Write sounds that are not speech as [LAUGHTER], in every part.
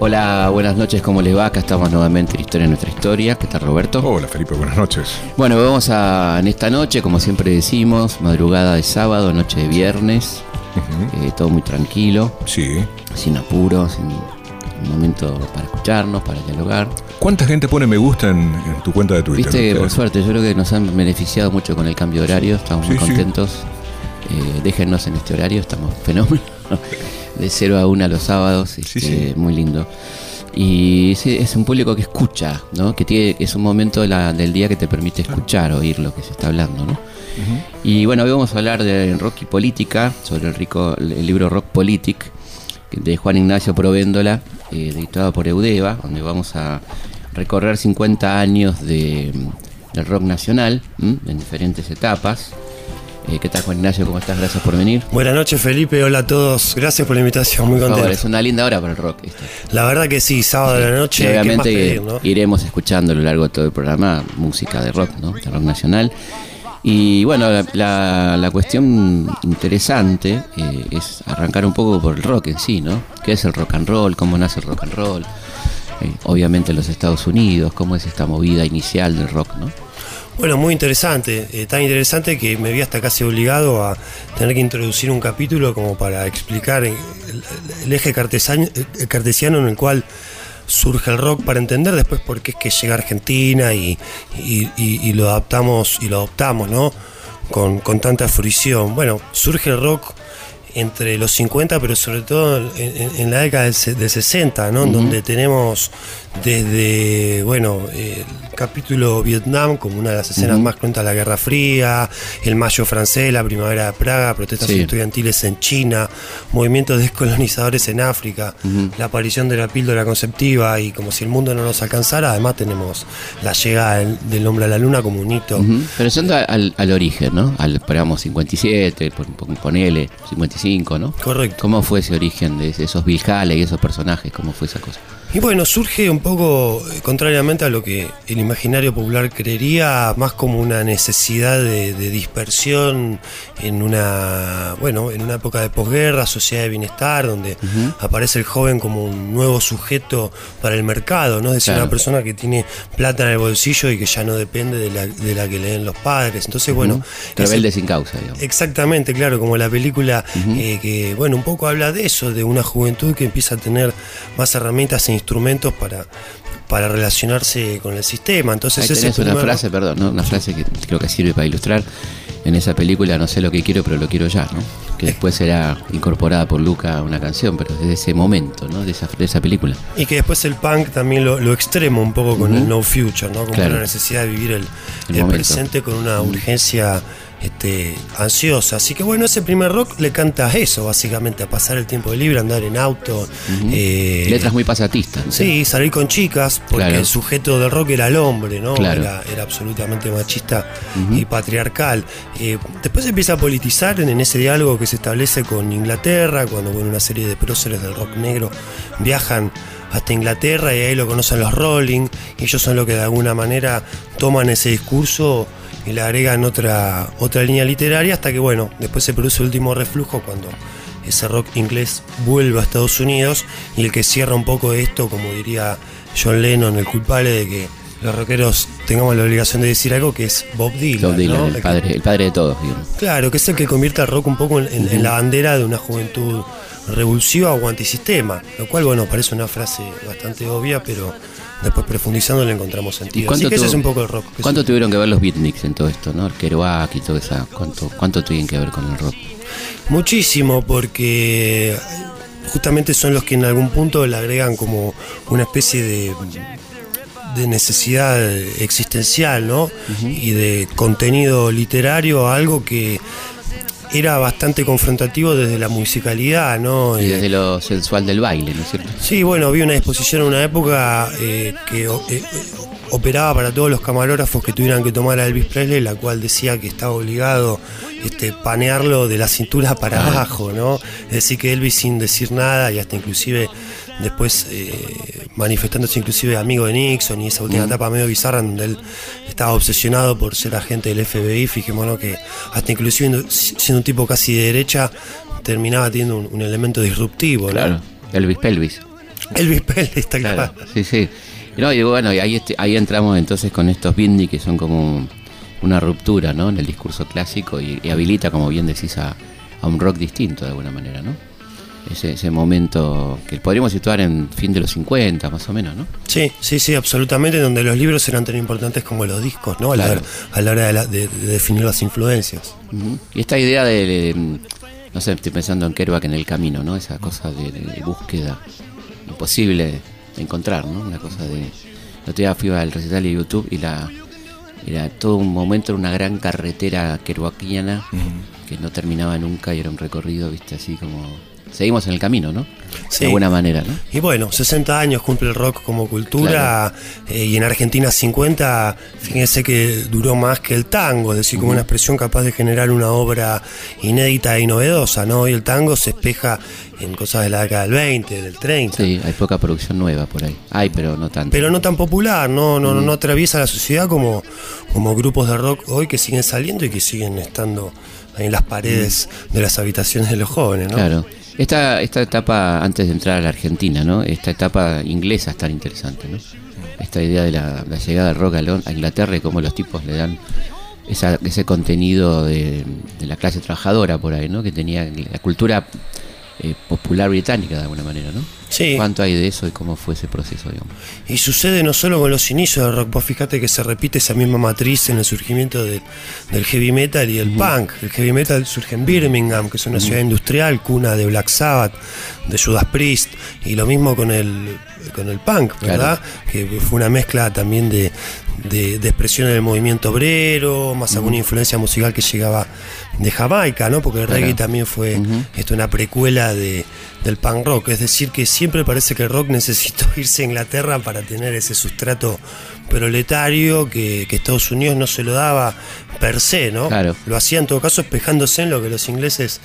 Hola, buenas noches, ¿cómo les va? Acá estamos nuevamente en Historia de Nuestra Historia. ¿Qué tal, Roberto? Hola, Felipe, buenas noches. Bueno, vamos a, en esta noche, como siempre decimos, madrugada de sábado, noche de viernes, eh, todo muy tranquilo, Sí. sin apuros, sin un momento para escucharnos, para dialogar. ¿Cuánta gente pone me gusta en, en tu cuenta de Twitter? Viste que por suerte, yo creo que nos han beneficiado mucho con el cambio de horario, estamos muy Sí, sí. contentos. Eh, déjennos en este horario, estamos fenómenos. [LAUGHS] De 0 a 1 los sábados, este, sí. muy lindo. Y es un público que escucha, ¿no? que tiene, es un momento de la- del día que te permite escuchar, oír lo que se está hablando. ¿no? Y bueno, hoy vamos a hablar de rock y política, sobre el, rico, el libro Rock Politic de Juan Ignacio Provéndola, eh, editado por Eudeva, donde vamos a recorrer 50 años de, del rock nacional ¿m? en diferentes etapas. Eh, ¿Qué tal Juan Ignacio? ¿Cómo estás? Gracias por venir. Buenas noches Felipe, hola a todos, gracias por la invitación, muy favor, contento. es una linda hora para el rock. La verdad que sí, sábado de la noche, ¿qué más obviamente pedir, no? iremos escuchando a lo largo de todo el programa música de rock, ¿no? De rock nacional. Y bueno, la, la- la cuestión interesante eh, es arrancar un poco por el rock en sí, ¿no? ¿Qué es el rock and roll? ¿Cómo nace el rock and roll? Eh, obviamente en los Estados Unidos, cómo es esta movida inicial del rock, ¿no? Bueno, muy interesante, eh, tan interesante que me vi hasta casi obligado a tener que introducir un capítulo como para explicar el, el eje cartesiano, eh, cartesiano en el cual surge el rock para entender después por qué es que llega a Argentina y, y- y- y lo adaptamos y lo adoptamos, ¿no? Con, con tanta fruición. Bueno, surge el rock entre los 50, pero sobre todo en, la década del, se- del 60, ¿no? En Donde tenemos desde, bueno, el capítulo Vietnam como una de las escenas más cruentas de la Guerra Fría, el Mayo francés, la Primavera de Praga, protestas Sí. estudiantiles en China, movimientos descolonizadores en África, la aparición de la píldora conceptiva y como si el mundo no nos alcanzara, además tenemos la llegada del, hombre a la luna como un hito. Ujú. Pero yendo al, al origen, ¿no? Al, esperamos 57, pon- pon- ponele 55, ¿no? Correcto. ¿Cómo fue ese origen de esos Bill Haley y esos personajes? ¿Cómo fue esa cosa? Y bueno, surge un poco, eh, contrariamente a lo que el imaginario popular creería, más como una necesidad de, de dispersión en una, bueno, en una época de posguerra, sociedad de bienestar, donde aparece el joven como un nuevo sujeto para el mercado, ¿no? Es decir, Claro. una persona que tiene plata en el bolsillo y que ya no depende de la, de la que le den los padres. Entonces, bueno, Rebelde sin causa, digamos. Exactamente, claro, como la película eh, que, bueno, un poco habla de eso, de una juventud que empieza a tener más herramientas e instrumentos para, para relacionarse con el sistema. Entonces, Ahí ese tenés una primer- frase, perdón, ¿no? una frase que creo que sirve para ilustrar en esa película, no sé lo que quiero, pero lo quiero ya, ¿no? Que después será incorporada por Luca a una canción, pero desde ese momento, ¿no? De esa, de esa película. Y que después el punk también lo, lo extremo un poco con Ujú. el no future, ¿no? Como Claro. la necesidad de vivir el, El el presente con una urgencia este, ansiosa. Así que bueno, ese primer rock le canta a eso, básicamente, a pasar el tiempo libre, andar en auto. eh, Letras muy pasatistas. ¿no? Sí, salir con chicas, porque Claro. el sujeto del rock era el hombre, ¿no? Claro. Era, era absolutamente machista y patriarcal. Eh, después se empieza a politizar en, en ese diálogo que se establece con Inglaterra, cuando bueno, una serie de próceres del rock negro viajan hasta Inglaterra y ahí lo conocen los Rolling, y ellos son los que de alguna manera toman ese discurso y le agregan otra, otra línea literaria hasta que bueno, después se produce el último reflujo cuando ese rock inglés vuelve a Estados Unidos y el que cierra un poco esto, como diría John Lennon, el culpable de que los rockeros tengamos la obligación de decir algo que es Bob Dylan. Bob Dylan, ¿no? el, padre, el padre de todos, digamos. Claro, que es el que convierte al rock un poco en, en- en la bandera de una juventud revulsiva o antisistema, lo cual, bueno, parece una frase bastante obvia, pero después profundizando le encontramos sentido. Así que ese es un poco el rock. ¿Cuánto tuvieron que ver los beatniks en todo esto, no? El Kerouac y todo esa. ¿Cuánto, cuánto tuvieron que ver con el rock? Muchísimo, porque justamente son los que en algún punto le agregan como una especie de, de necesidad existencial, ¿no? Y de contenido literario a algo que era bastante confrontativo desde la musicalidad, ¿no? Y Eh, desde lo sensual del baile, ¿no es cierto? Sí, bueno, vi una exposición en una época eh, que eh, operaba para todos los camarógrafos que tuvieran que tomar a Elvis Presley, la cual decía que estaba obligado este, panearlo de la cintura para abajo, ¿no? Es decir, que Elvis sin decir nada y hasta inclusive después eh, manifestándose inclusive amigo de Nixon y esa última etapa medio bizarra donde él estaba obsesionado por ser agente del FBI, fijémonos que hasta inclusive siendo un tipo casi de derecha terminaba teniendo un, un elemento disruptivo, ¿no? Claro. Elvis Pelvis. Elvis Presley está Claro, claro. sí, sí. Y No, y bueno, y ahí, este- ahí entramos entonces con estos Bindi que son como una ruptura, ¿no? En el discurso clásico y, y habilita, como bien decís, a, a un rock distinto de alguna manera, ¿no? Ese, ese momento que podríamos situar en fin de los 50, más o menos, ¿no? Sí, sí, sí, absolutamente, donde los libros eran tan importantes como los discos, ¿no? A la, a la hora de, la- de- de definir las influencias. Ujú. Y esta idea de, de- no sé, estoy pensando en Kerouac en el camino, ¿no? Esa cosa de, búsqueda imposible de encontrar, ¿no? Una cosa de... El otro día fui al recital de YouTube y la era todo un momento, era una gran carretera kerouaciana que no terminaba nunca y era un recorrido, viste, así como... Seguimos en el camino, ¿no? Sí. De alguna manera, ¿no? Y bueno, 60 años cumple el rock como cultura eh, y en Argentina 50, fíjense que duró más que el tango, es decir, como una expresión capaz de generar una obra inédita y novedosa, ¿no? Y el tango se espeja en cosas de la década del 20, del 30. Sí, hay poca producción nueva por ahí. Hay, pero no tanto. pero no tan popular, no, no, no, no atraviesa la sociedad como, como grupos de rock hoy que siguen saliendo y que siguen estando ahí en las paredes de las habitaciones de los jóvenes, ¿no? Claro. Esta, esta etapa, antes de entrar a la Argentina, ¿no? Esta etapa inglesa es tan interesante, ¿no? Esta idea de la, llegada del rock a, Inglaterra y cómo los tipos le dan ese contenido de, de la clase trabajadora por ahí, ¿no? Que tenía la cultura eh, popular británica de alguna manera, ¿no? Sí. ¿Cuánto hay de eso y cómo fue ese proceso, digamos? Y sucede no solo con los inicios del rock, vos fíjate que se repite esa misma matriz en el surgimiento de- del heavy metal y el punk. El heavy metal surge en Birmingham, que es una ciudad industrial, cuna de Black Sabbath, de Judas Priest, y lo mismo con el, con el punk, ¿verdad? Que fue una mezcla también de, de, de expresión del movimiento obrero, más alguna influencia musical que llegaba de Jamaica, ¿no? Porque el Claro. reggae también fue esto, una precuela de, del punk rock. Es decir, que siempre parece que el rock [LAUGHS] necesitó irse a Inglaterra para tener ese sustrato proletario que, que Estados Unidos no se lo daba per se, ¿no? Claro. Lo hacía en todo caso espejándose en lo que los ingleses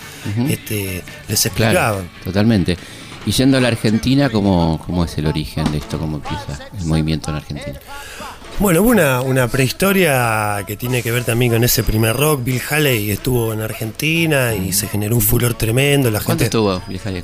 este, les Claro, explicaban. totalmente. Y yendo a la Argentina, ¿cómo, ¿cómo es el origen de esto? ¿Cómo empieza el movimiento en Argentina? Bueno, hubo una, una prehistoria que tiene que ver también con ese primer rock. Bill Haley estuvo en Argentina y se generó un furor tremendo. La ¿Cuánto gente. estuvo, vieja? Eh,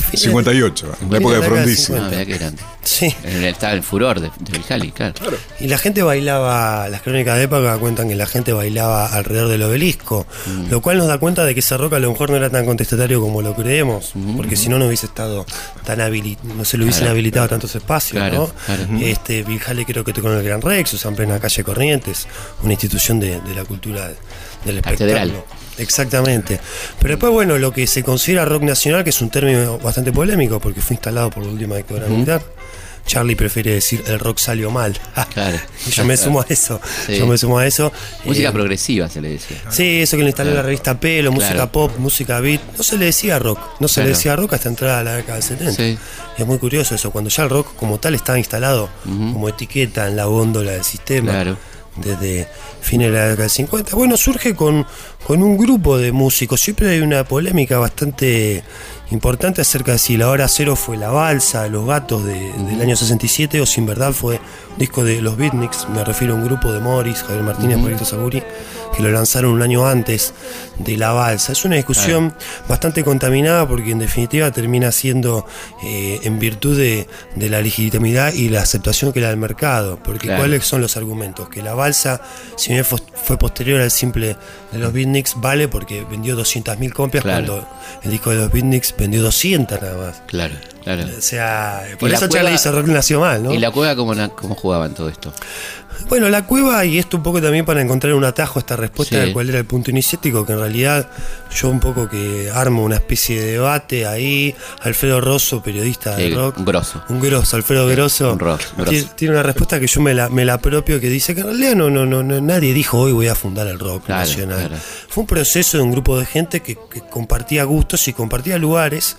fines- 58, en la época de Frondizi. No, qué grande. Sí. Estaba el furor de, de Bijali, claro. Y la gente bailaba, las crónicas de época cuentan que la gente bailaba alrededor del obelisco, Mm. lo cual nos da cuenta de que ese rock a lo mejor no era tan contestatario como lo creemos, porque si no no hubiese estado tan habilitado, no se le hubiesen. Claro. habilitado tantos espacios, Claro, ¿no? claro. Este, Bill Haley creo que tocó en el Gran Rex, o sea, en plena calle Corrientes, una institución de, de la cultura del Catedral. espectáculo. Exactamente. Pero después, bueno, lo que se considera rock nacional, que es un término bastante polémico porque fue instalado por la última dictadura militar. Charlie prefiere decir el rock salió mal. [LAUGHS] Claro. Yo me [LAUGHS] sumo a eso. Sí. Yo me sumo a eso. Música Eh, progresiva se le decía. Sí, eso que le instaló Claro. la revista Pelo, música Claro. pop, música beat. No se le decía rock. No se le decía rock hasta entrada a la década del 70. Sí. Es muy curioso eso. Cuando ya el rock como tal estaba instalado como etiqueta en la góndola del sistema. Claro. Desde fines de la década del 50. Bueno, surge con, con un grupo de músicos. Siempre hay una polémica bastante importante acerca de si la hora cero fue la balsa, los gatos de- del año 67 o si en verdad fue un disco de los Beatniks. Me refiero a un grupo de Morris, Javier Martínez, Pablito Saguri, que lo lanzaron un año antes de la balsa. Es una discusión bastante contaminada porque en definitiva termina siendo eh, en virtud de, de la legitimidad y la aceptación que le da el mercado. Porque Claro. ¿cuáles son los argumentos? Que la balsa, si bien fue, fue posterior al simple de los Beatniks, vale porque vendió 200.000 copias Claro. cuando el disco de los Beatniks vendió 200 nada más. Claro, claro. O sea, por Y la eso Charlie rock nació mal, ¿no? ¿Y la cueva cómo, cómo jugaban todo esto? Bueno, la cueva, y esto un poco también para encontrar un atajo a esta respuesta Sí. de cuál era el punto iniciático, que en realidad yo un poco que armo una especie de debate ahí. Alfredo Rosso, periodista Sí, de rock. un grosso. Un grosso, Alfredo Grosso. un ro- grosso. Tiene, tiene una respuesta que yo me la, me la apropio que dice que en realidad no, no, no, no- nadie dijo hoy voy a fundar el rock Claro, nacional. claro. Fue un proceso de un grupo de gente que, que compartía gustos y compartía lugares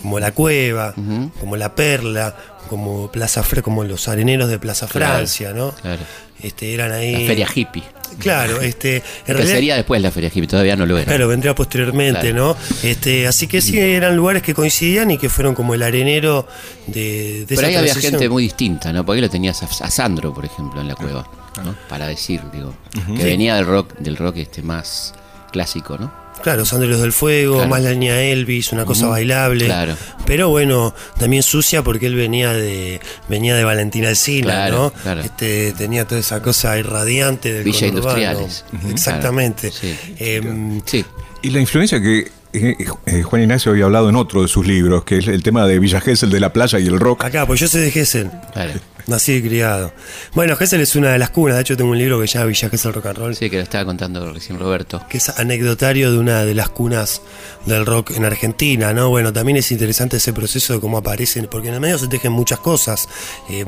como la cueva, como la perla, como Plaza Fre como los areneros de Plaza Claro, Francia, ¿no? claro. Este, eran ahí. La feria hippie. Claro, este, [LAUGHS] en Que realidad- sería después la feria hippie, todavía no lo era. Claro, vendría posteriormente, Claro. ¿no? Este, así que sí, eran lugares que coincidían y que fueron como el arenero de, de Pero esa ahí había gente muy distinta, ¿no? Porque ahí lo tenías a, a Sandro, por ejemplo, en la cueva, ¿no? Para decir, digo, que venía del rock, del rock este más clásico, ¿no? Claro, Sandros del Fuego, Claro. más la línea Elvis, una cosa bailable. claro. Pero bueno, también sucia porque él venía de venía de Valentina Alsina, Claro, ¿no? claro. Este, tenía toda esa cosa irradiante del Villa conurbano. Industriales. Exactamente. Claro, sí. Em, Sí, Y la influencia que eh, eh, Juan Ignacio había hablado en otro de sus libros, que es el tema de Villa Gesell, de la playa y el rock. acá, pues yo soy de Gessel. claro. Nací y criado. Bueno, Gessel es una de las cunas. De hecho, tengo un libro que se llama Villa Gesell Rock and Roll. Sí, que lo estaba contando recién Roberto. que es anecdotario de una de las cunas del rock en Argentina, ¿no? Bueno, también es interesante ese proceso de cómo aparecen, porque en el medio se tejen muchas cosas. Eh,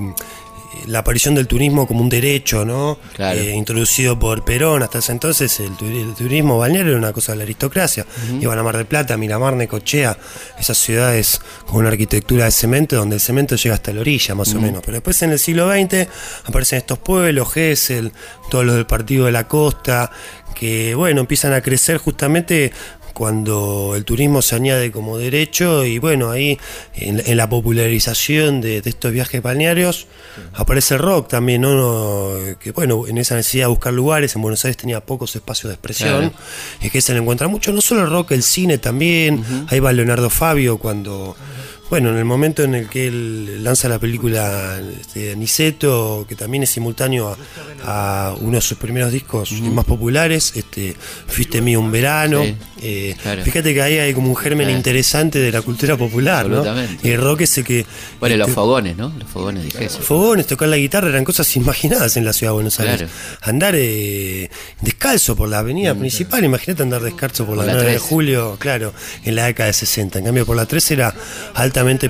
la aparición del turismo como un derecho, ¿no? Claro. Eh, introducido por Perón. Hasta ese entonces el, turi- el turismo balneario era una cosa de la aristocracia. Iban a Mar del Plata, Miramar, Necochea, esas ciudades con una arquitectura de cemento, donde el cemento llega hasta la orilla, más o menos. Pero después en el siglo XX aparecen estos pueblos, Gesell, todos los del Partido de la Costa, que, bueno, empiezan a crecer justamente cuando el turismo se añade como derecho y bueno, ahí en, en la popularización de, de estos viajes balnearios aparece el rock también, ¿no? Que bueno, en esa necesidad de buscar lugares, en Buenos Aires tenía pocos espacios de expresión, Claro. es que se le encuentra mucho, no solo el rock, el cine también, ahí va Leonardo Fabio cuando... Bueno, en el momento en el que él lanza la película este, Niceto, que también es simultáneo a, a uno de sus primeros discos más populares, este, Fuiste mío un verano. Sí, eh, claro. Fíjate que ahí hay como un germen Claro. interesante de la cultura popular, ¿no? Y el rock es el que... Bueno, los este, fogones, ¿no? Los fogones de Gesell. Fogones, tocar la guitarra eran cosas imaginadas en la ciudad de Buenos Aires. Claro. Andar eh, descalzo por la avenida principal, imagínate andar descalzo por, Por la, la 9 de 3. julio, claro, en la década de 60. En cambio, por la 3 era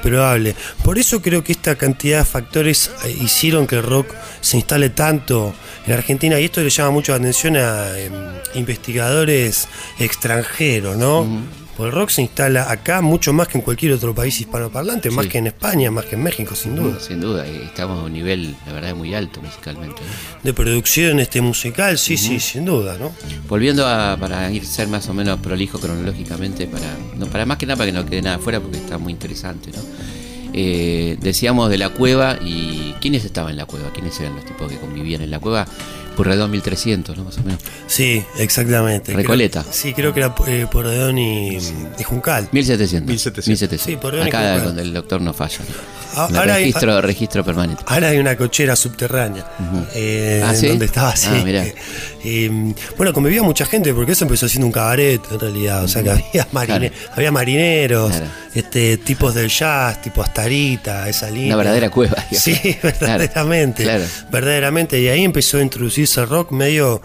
probable. Por eso creo que esta cantidad de factores eh, hicieron que el rock se instale tanto en Argentina y esto le llama mucho la atención a em, investigadores extranjeros, ¿no? Porque el rock se instala acá mucho más que en cualquier otro país hispanoparlante, más Sí. que en España, más que en México, sin duda. Sin duda, y estamos a un nivel, la verdad, muy alto musicalmente. ¿no? de producción este musical, sí, sí, sin duda, ¿no? Volviendo a, para ir ser más o menos prolijo cronológicamente, para, no, para más que nada para que no quede nada afuera, porque está muy interesante, ¿no? Eh, decíamos de la cueva y quiénes estaban en la cueva, quiénes eran los tipos que convivían en la cueva, Purredón 1300, ¿no? Más o menos. Sí, exactamente. Recoleta. Creo- sí, creo que era eh, Porredón y, y Juncal. 1700. 1700. Sí, Porredón y Acá Juncal. donde el doctor no falla. ¿no? Ah, hay- registro, registro permanente. Ahora hay una cochera subterránea, eh, Ah, ¿sí? donde estaba así. Ah, mirá. Eh, bueno, convivía mucha gente porque eso empezó siendo un cabaret en realidad. O sea que había, marine- había marineros, Claro. este, tipos del jazz, tipo Astarita, esa línea. Una verdadera cueva. digamos. Sí, [LAUGHS] verdaderamente. Claro. Verdaderamente. Y ahí empezó a introducirse el rock medio,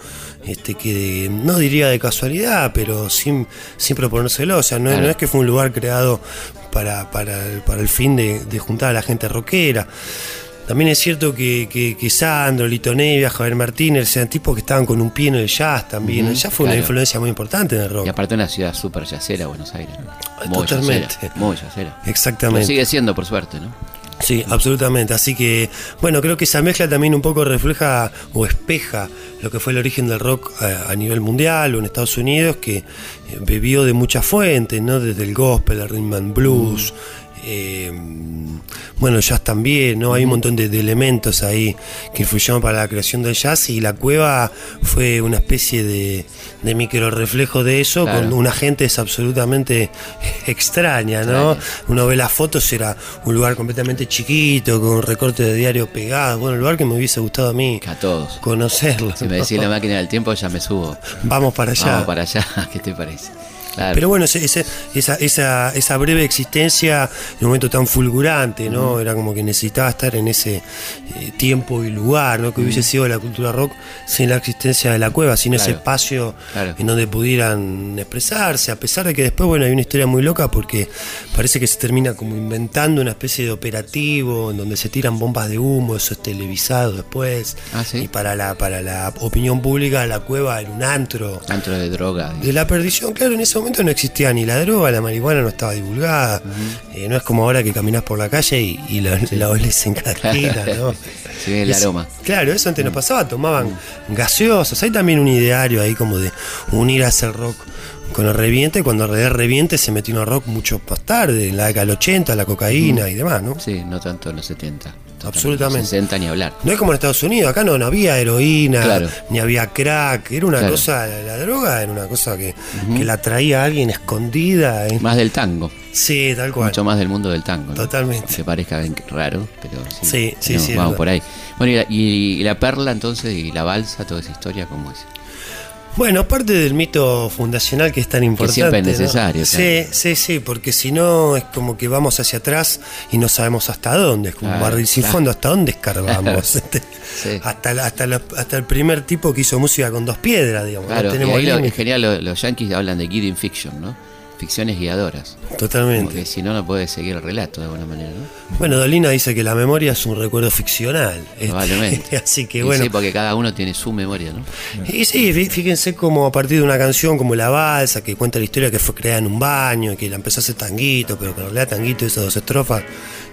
este, que no diría de casualidad, pero sin, sin proponérselo. O sea, no, Claro. no es que fue un lugar creado para, para, el- para el fin de, de juntar a la gente rockera. También es cierto que, que, que Sandro, Lito Nevia, Javier Martínez, eran tipos que estaban con un pie en el jazz también. Ujú, el jazz fue una influencia muy importante en el rock. Y aparte una ciudad súper yacera, Buenos Aires. ¿no? Muy Totalmente. yacera, Muy yacera. Exactamente. sigue siendo, por suerte, ¿no? Sí, absolutamente. Así que, bueno, creo que esa mezcla también un poco refleja o espeja lo que fue el origen del rock a, a nivel mundial o en Estados Unidos, que eh, bebió de muchas fuentes, ¿no? Desde el gospel, el rhythm and blues. Eh, bueno, jazz también, ¿no? Hay un montón de, de elementos ahí que influyeron para la creación del jazz y la cueva fue una especie de, de micro reflejo de eso, Claro. con una gente es absolutamente extraña, ¿no? Uno ve las fotos, era un lugar completamente chiquito, con recortes de diario pegados. Bueno, un lugar que me hubiese gustado a mí A todos. conocerlo. Si me decís la máquina del tiempo, ya me subo. Vamos para allá. Vamos para allá, [LAUGHS] ¿qué te parece? Claro. Pero bueno, ese- ese- esa, esa, esa breve existencia en un momento tan fulgurante, ¿no? Era como que necesitaba estar en ese eh, tiempo y lugar, ¿no? Que hubiese sido la cultura rock sin la existencia de la cueva, sin ese espacio Claro. en donde pudieran expresarse, a pesar de que después, bueno, hay una historia muy loca porque parece que se termina como inventando una especie de operativo en donde se tiran bombas de humo, eso es televisado después. Ah, ¿sí? Y para la, para la opinión pública, la cueva era un antro. Antro de droga. De la perdición, claro, en ese momento no existía ni la droga, la marihuana no estaba divulgada. Eh, no es como ahora que caminas por la calle y, y la, la olés en ¿no? [LAUGHS] Se ve el aroma. Claro, eso antes no pasaba, tomaban gaseosas. Hay también un ideario ahí como de unir a hacer rock con el reviente, cuando el reviente se metió en el rock mucho más tarde, en la década del 80, la cocaína y demás, ¿no? Sí, no tanto en los 70. Absolutamente. En los 60 ni hablar. No es como en Estados Unidos, acá no, no había heroína, Claro. ni había crack, era una Claro. cosa, la, droga era una cosa que, que la traía alguien escondida. ¿eh? Más del tango. Sí, tal cual. Mucho más del mundo del tango. ¿no? Totalmente. Que parezca raro, pero sí. Sí, sí, No, sí, Vamos por ahí. Bueno, y la, y- y la perla entonces, y la balsa, toda esa historia, ¿cómo es? Bueno, parte del mito fundacional que es tan importante. siempre es ¿no? necesario, Sí, sí, sí, porque si no es como que vamos hacia atrás y no sabemos hasta dónde. Es como un barril sin fondo, ¿hasta dónde escarbamos? [LAUGHS] [LAUGHS] Este, Sí. hasta, hasta, la- hasta el primer tipo que hizo música con dos piedras, digamos. no Claro, y tenemos ahí lo- límite. en general lo- los yankees hablan de guiding fiction, ¿no? Ficciones guiadoras. Totalmente. Porque si no, no puede seguir el relato de alguna manera, ¿no? Bueno, Dolina dice que la memoria es un recuerdo ficcional. Este, Probablemente. [LAUGHS] Así que Y bueno. Sí, porque cada uno tiene su memoria, ¿no? Y sí, fí- fíjense como a partir de una canción como La Balsa, que cuenta la historia que fue creada en un baño, que la empezó a hacer tanguito, pero que en realidad tanguito hizo dos estrofas,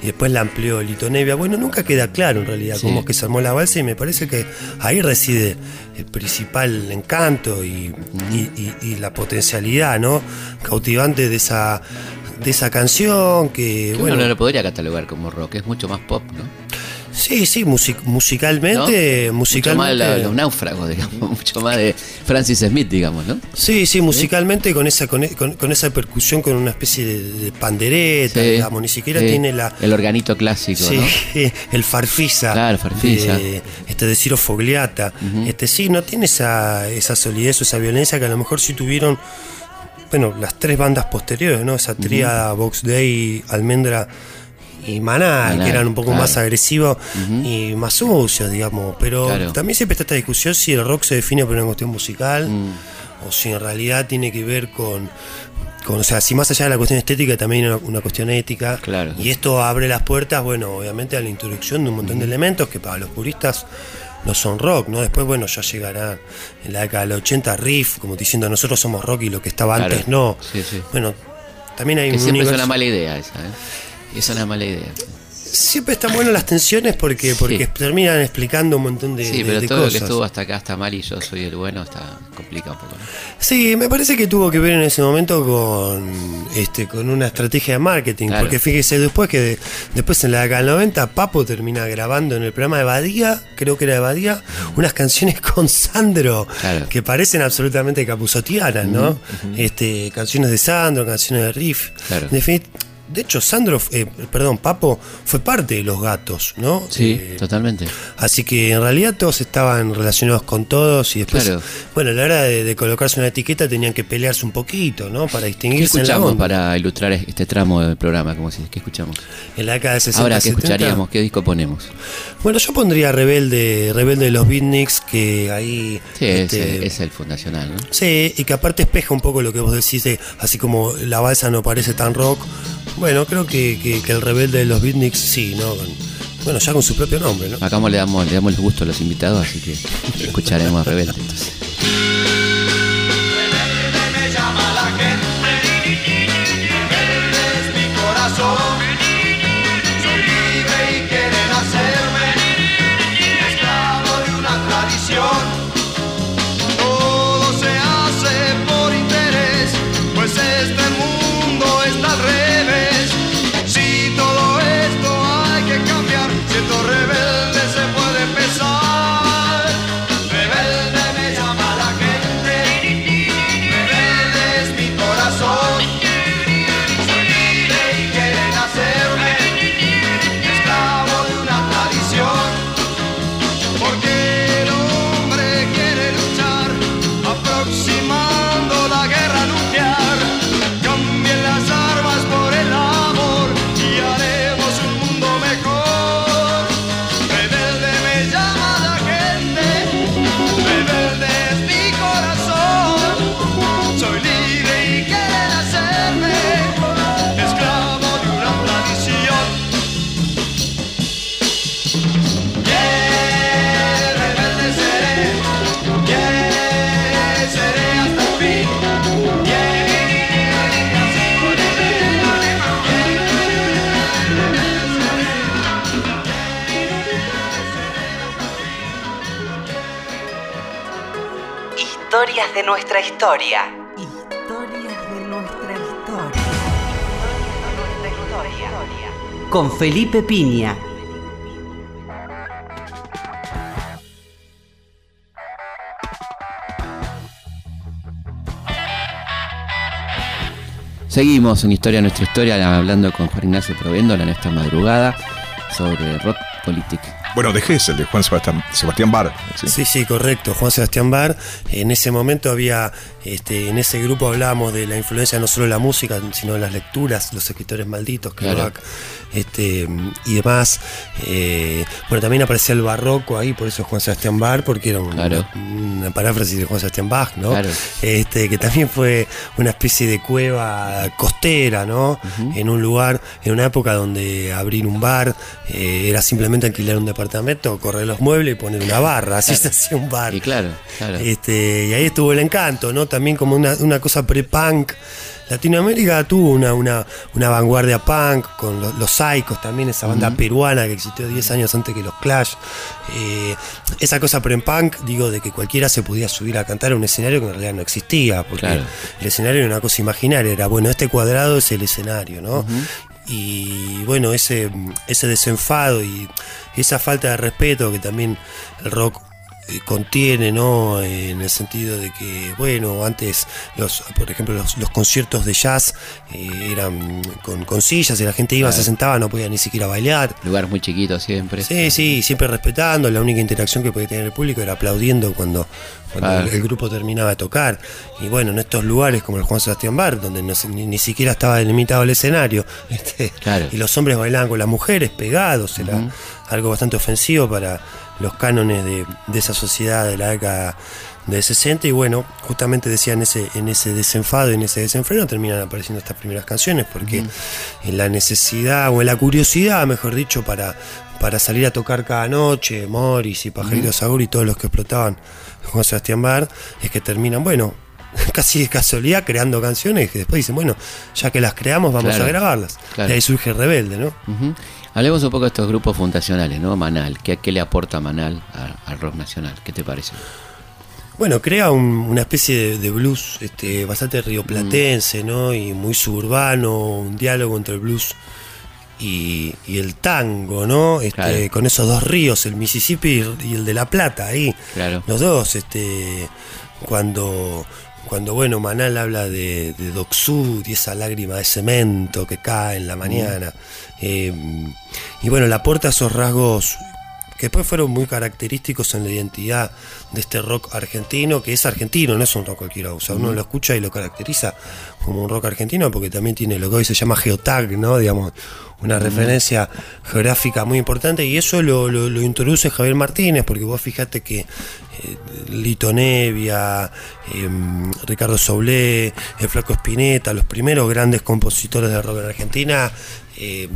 y después la amplió Lito Nevia. Bueno, nunca queda claro en realidad Sí. cómo es que se armó La Balsa, y me parece que ahí reside el principal encanto y, y- y- y la potencialidad, ¿no? Cautivante de esa, de esa canción, que, Que bueno... uno no lo podría catalogar como rock, es mucho más pop, ¿no? Sí, sí, music- musicalmente, ¿No? Mucho más musicalmente... de los náufragos, digamos, [LAUGHS] mucho más de Francis Smith, digamos, ¿no? Sí, sí, musicalmente con esa con, con- con esa percusión con una especie de, de pandereta, Sí, digamos, ni siquiera sí. tiene la El organito clásico, sí, ¿no? [LAUGHS] el farfisa, Claro, farfisa. de, este de Ciro Fogliata. Este sí, no tiene esa, esa solidez o esa violencia que a lo mejor sí tuvieron bueno, las tres bandas posteriores, ¿no? Esa tríada Box Day, Almendra y Maná, Maná, que eran un poco claro. más agresivos y más sucios, digamos. Pero Claro. también siempre está esta discusión si el rock se define por una cuestión musical Mm. o si en realidad tiene que ver con, con, o sea, si más allá de la cuestión estética también hay una, una cuestión ética. Claro. Y esto abre las puertas, bueno, obviamente a la introducción de un montón de elementos que para los puristas no son rock, ¿no? Después, bueno, ya llegará en la década del 80 riff, como diciendo nosotros somos rock y lo que estaba Claro. antes no. Sí, sí. Bueno, también hay Que un siempre es una mala idea esa, ¿eh? Es una mala idea. Siempre están buenas las tensiones porque, porque Sí. terminan explicando un montón de, Sí, de- pero de todo lo que cosas. estuvo hasta acá está mal y yo soy el bueno, está complicado un poco. ¿no? Sí, me parece que tuvo que ver en ese momento con este con una estrategia de marketing, Claro. porque fíjese después que de- después en la década del 90 Papo termina grabando en el programa de Badía, creo que era de Badía, unas canciones [LAUGHS] con Sandro Claro. que parecen absolutamente capuzotianas, ¿no? Este, canciones de Sandro, canciones de Riff. Claro. De, finit- de hecho, Sandro, eh, perdón, Papo fue parte de los gatos, ¿no? Sí, Eh, totalmente. Así que en realidad todos estaban relacionados con todos y después, Claro. bueno, a la hora de, de colocarse una etiqueta tenían que pelearse un poquito, ¿no? Para ¿Qué distinguirse en la, escuchamos para ilustrar este tramo del programa? Como si, ¿Qué escuchamos? en la década de 60, Ahora, ¿qué 70. escucharíamos? ¿Qué disco ponemos? Bueno, yo pondría Rebelde, Rebelde de los Beatniks, que ahí... Sí, este, ese es el fundacional, ¿no? Sí, y que aparte espeja un poco lo que vos decís, de, así como la balsa no parece tan rock. Bueno, creo que, que- que el rebelde de los beatniks sí, ¿no? Con- bueno, ya con su propio nombre, ¿no? Acá le damos, le damos el gusto a los invitados, así que escucharemos a Rebelde. Entonces. me llama la gente, rebelde es mi corazón. Soy libre y quieren hacerme esclavo de una tradición. Todo se hace por interés, pues este mundo Historias de nuestra historia. Historias de nuestra historia. Con Felipe Piña. Seguimos en Historia Nuestra Historia hablando con Juan Ignacio Provéndola en esta madrugada sobre rock política. Bueno, de Gessel, de Juan Sebastián, Sebastián Bar. Sí, sí, correcto. Juan Sebastián Bar. En ese momento había, este, en ese grupo hablábamos de la influencia no solo de la música, sino de las lecturas, los escritores malditos, Claro. este, y demás. Eh, bueno, también aparecía el barroco ahí, por eso Juan Sebastián Bar, porque era un- Claro. una, paráfrasis de Juan Sebastián Bach, ¿no? Claro. Este, que también fue una especie de cueva costera, ¿no? En un lugar, en una época donde abrir un bar eh, era simplemente alquilar un departamento, correr los muebles y poner una barra, así se hacía un bar. Y claro, claro. Este, y ahí estuvo el encanto, ¿no? También como una, una cosa pre-punk. Latinoamérica tuvo una, una, una vanguardia punk con los, los Psychos también, esa banda peruana que existió 10 años antes que los Clash. Eh, esa cosa pre-punk, digo, de que cualquiera se podía subir a cantar a un escenario que en realidad no existía, porque Claro. el escenario era una cosa imaginaria, era, bueno, este cuadrado es el escenario, ¿no? Y bueno, ese, ese desenfado y esa falta de respeto que también el rock contiene, ¿no? En el sentido de que, bueno, antes, los, por ejemplo, los, los conciertos de jazz eh, eran con, con sillas y la gente iba, se sentaba, no podía ni siquiera bailar. Lugar muy chiquito siempre. Sí, sí, siempre respetando. La única interacción que podía tener el público era aplaudiendo cuando, cuando Ah. el, el grupo terminaba de tocar. Y bueno, en estos lugares como el Juan Sebastián Bar, donde no ni, ni siquiera estaba delimitado el escenario, [LAUGHS] este, Claro. y los hombres bailaban con las mujeres pegados, era algo bastante ofensivo para los cánones de, de esa sociedad de la década de 60 y bueno, justamente decía en ese, en ese desenfado y en ese desenfreno terminan apareciendo estas primeras canciones porque en la necesidad o en la curiosidad, mejor dicho, para, para salir a tocar cada noche, Morris y Pajarito Sagur y todos los que explotaban Juan Sebastián Bar, es que terminan, bueno, [LAUGHS] casi de casualidad creando canciones que después dicen, bueno, ya que las creamos vamos Claro, a grabarlas. claro. Y ahí surge Rebelde, ¿no? Hablemos un poco de estos grupos fundacionales, ¿no? Manal. ¿Qué, qué le aporta Manal al rock nacional? ¿Qué te parece? Bueno, crea un- una especie de, de blues este, bastante rioplatense, ¿no? Y muy suburbano, un diálogo entre el blues y, y el tango, ¿no? Este, Claro. Con esos dos ríos, el Mississippi y el de La Plata, ahí. Claro. Los dos, este, cuando, cuando bueno, Manal habla de, de Sud y esa lágrima de cemento que cae en la mañana. Eh, y bueno, le aporta esos rasgos que después fueron muy característicos en la identidad de este rock argentino, que es argentino, no es un rock cualquiera. O sea, uno lo escucha y lo caracteriza como un rock argentino porque también tiene lo que hoy se llama geotag, ¿no? Digamos, una referencia geográfica muy importante y eso lo, lo- lo introduce Javier Martínez, porque vos fíjate que eh, Lito Nevia, em, Ricardo Soblé, el Flaco Espineta, los primeros grandes compositores de rock en Argentina, em,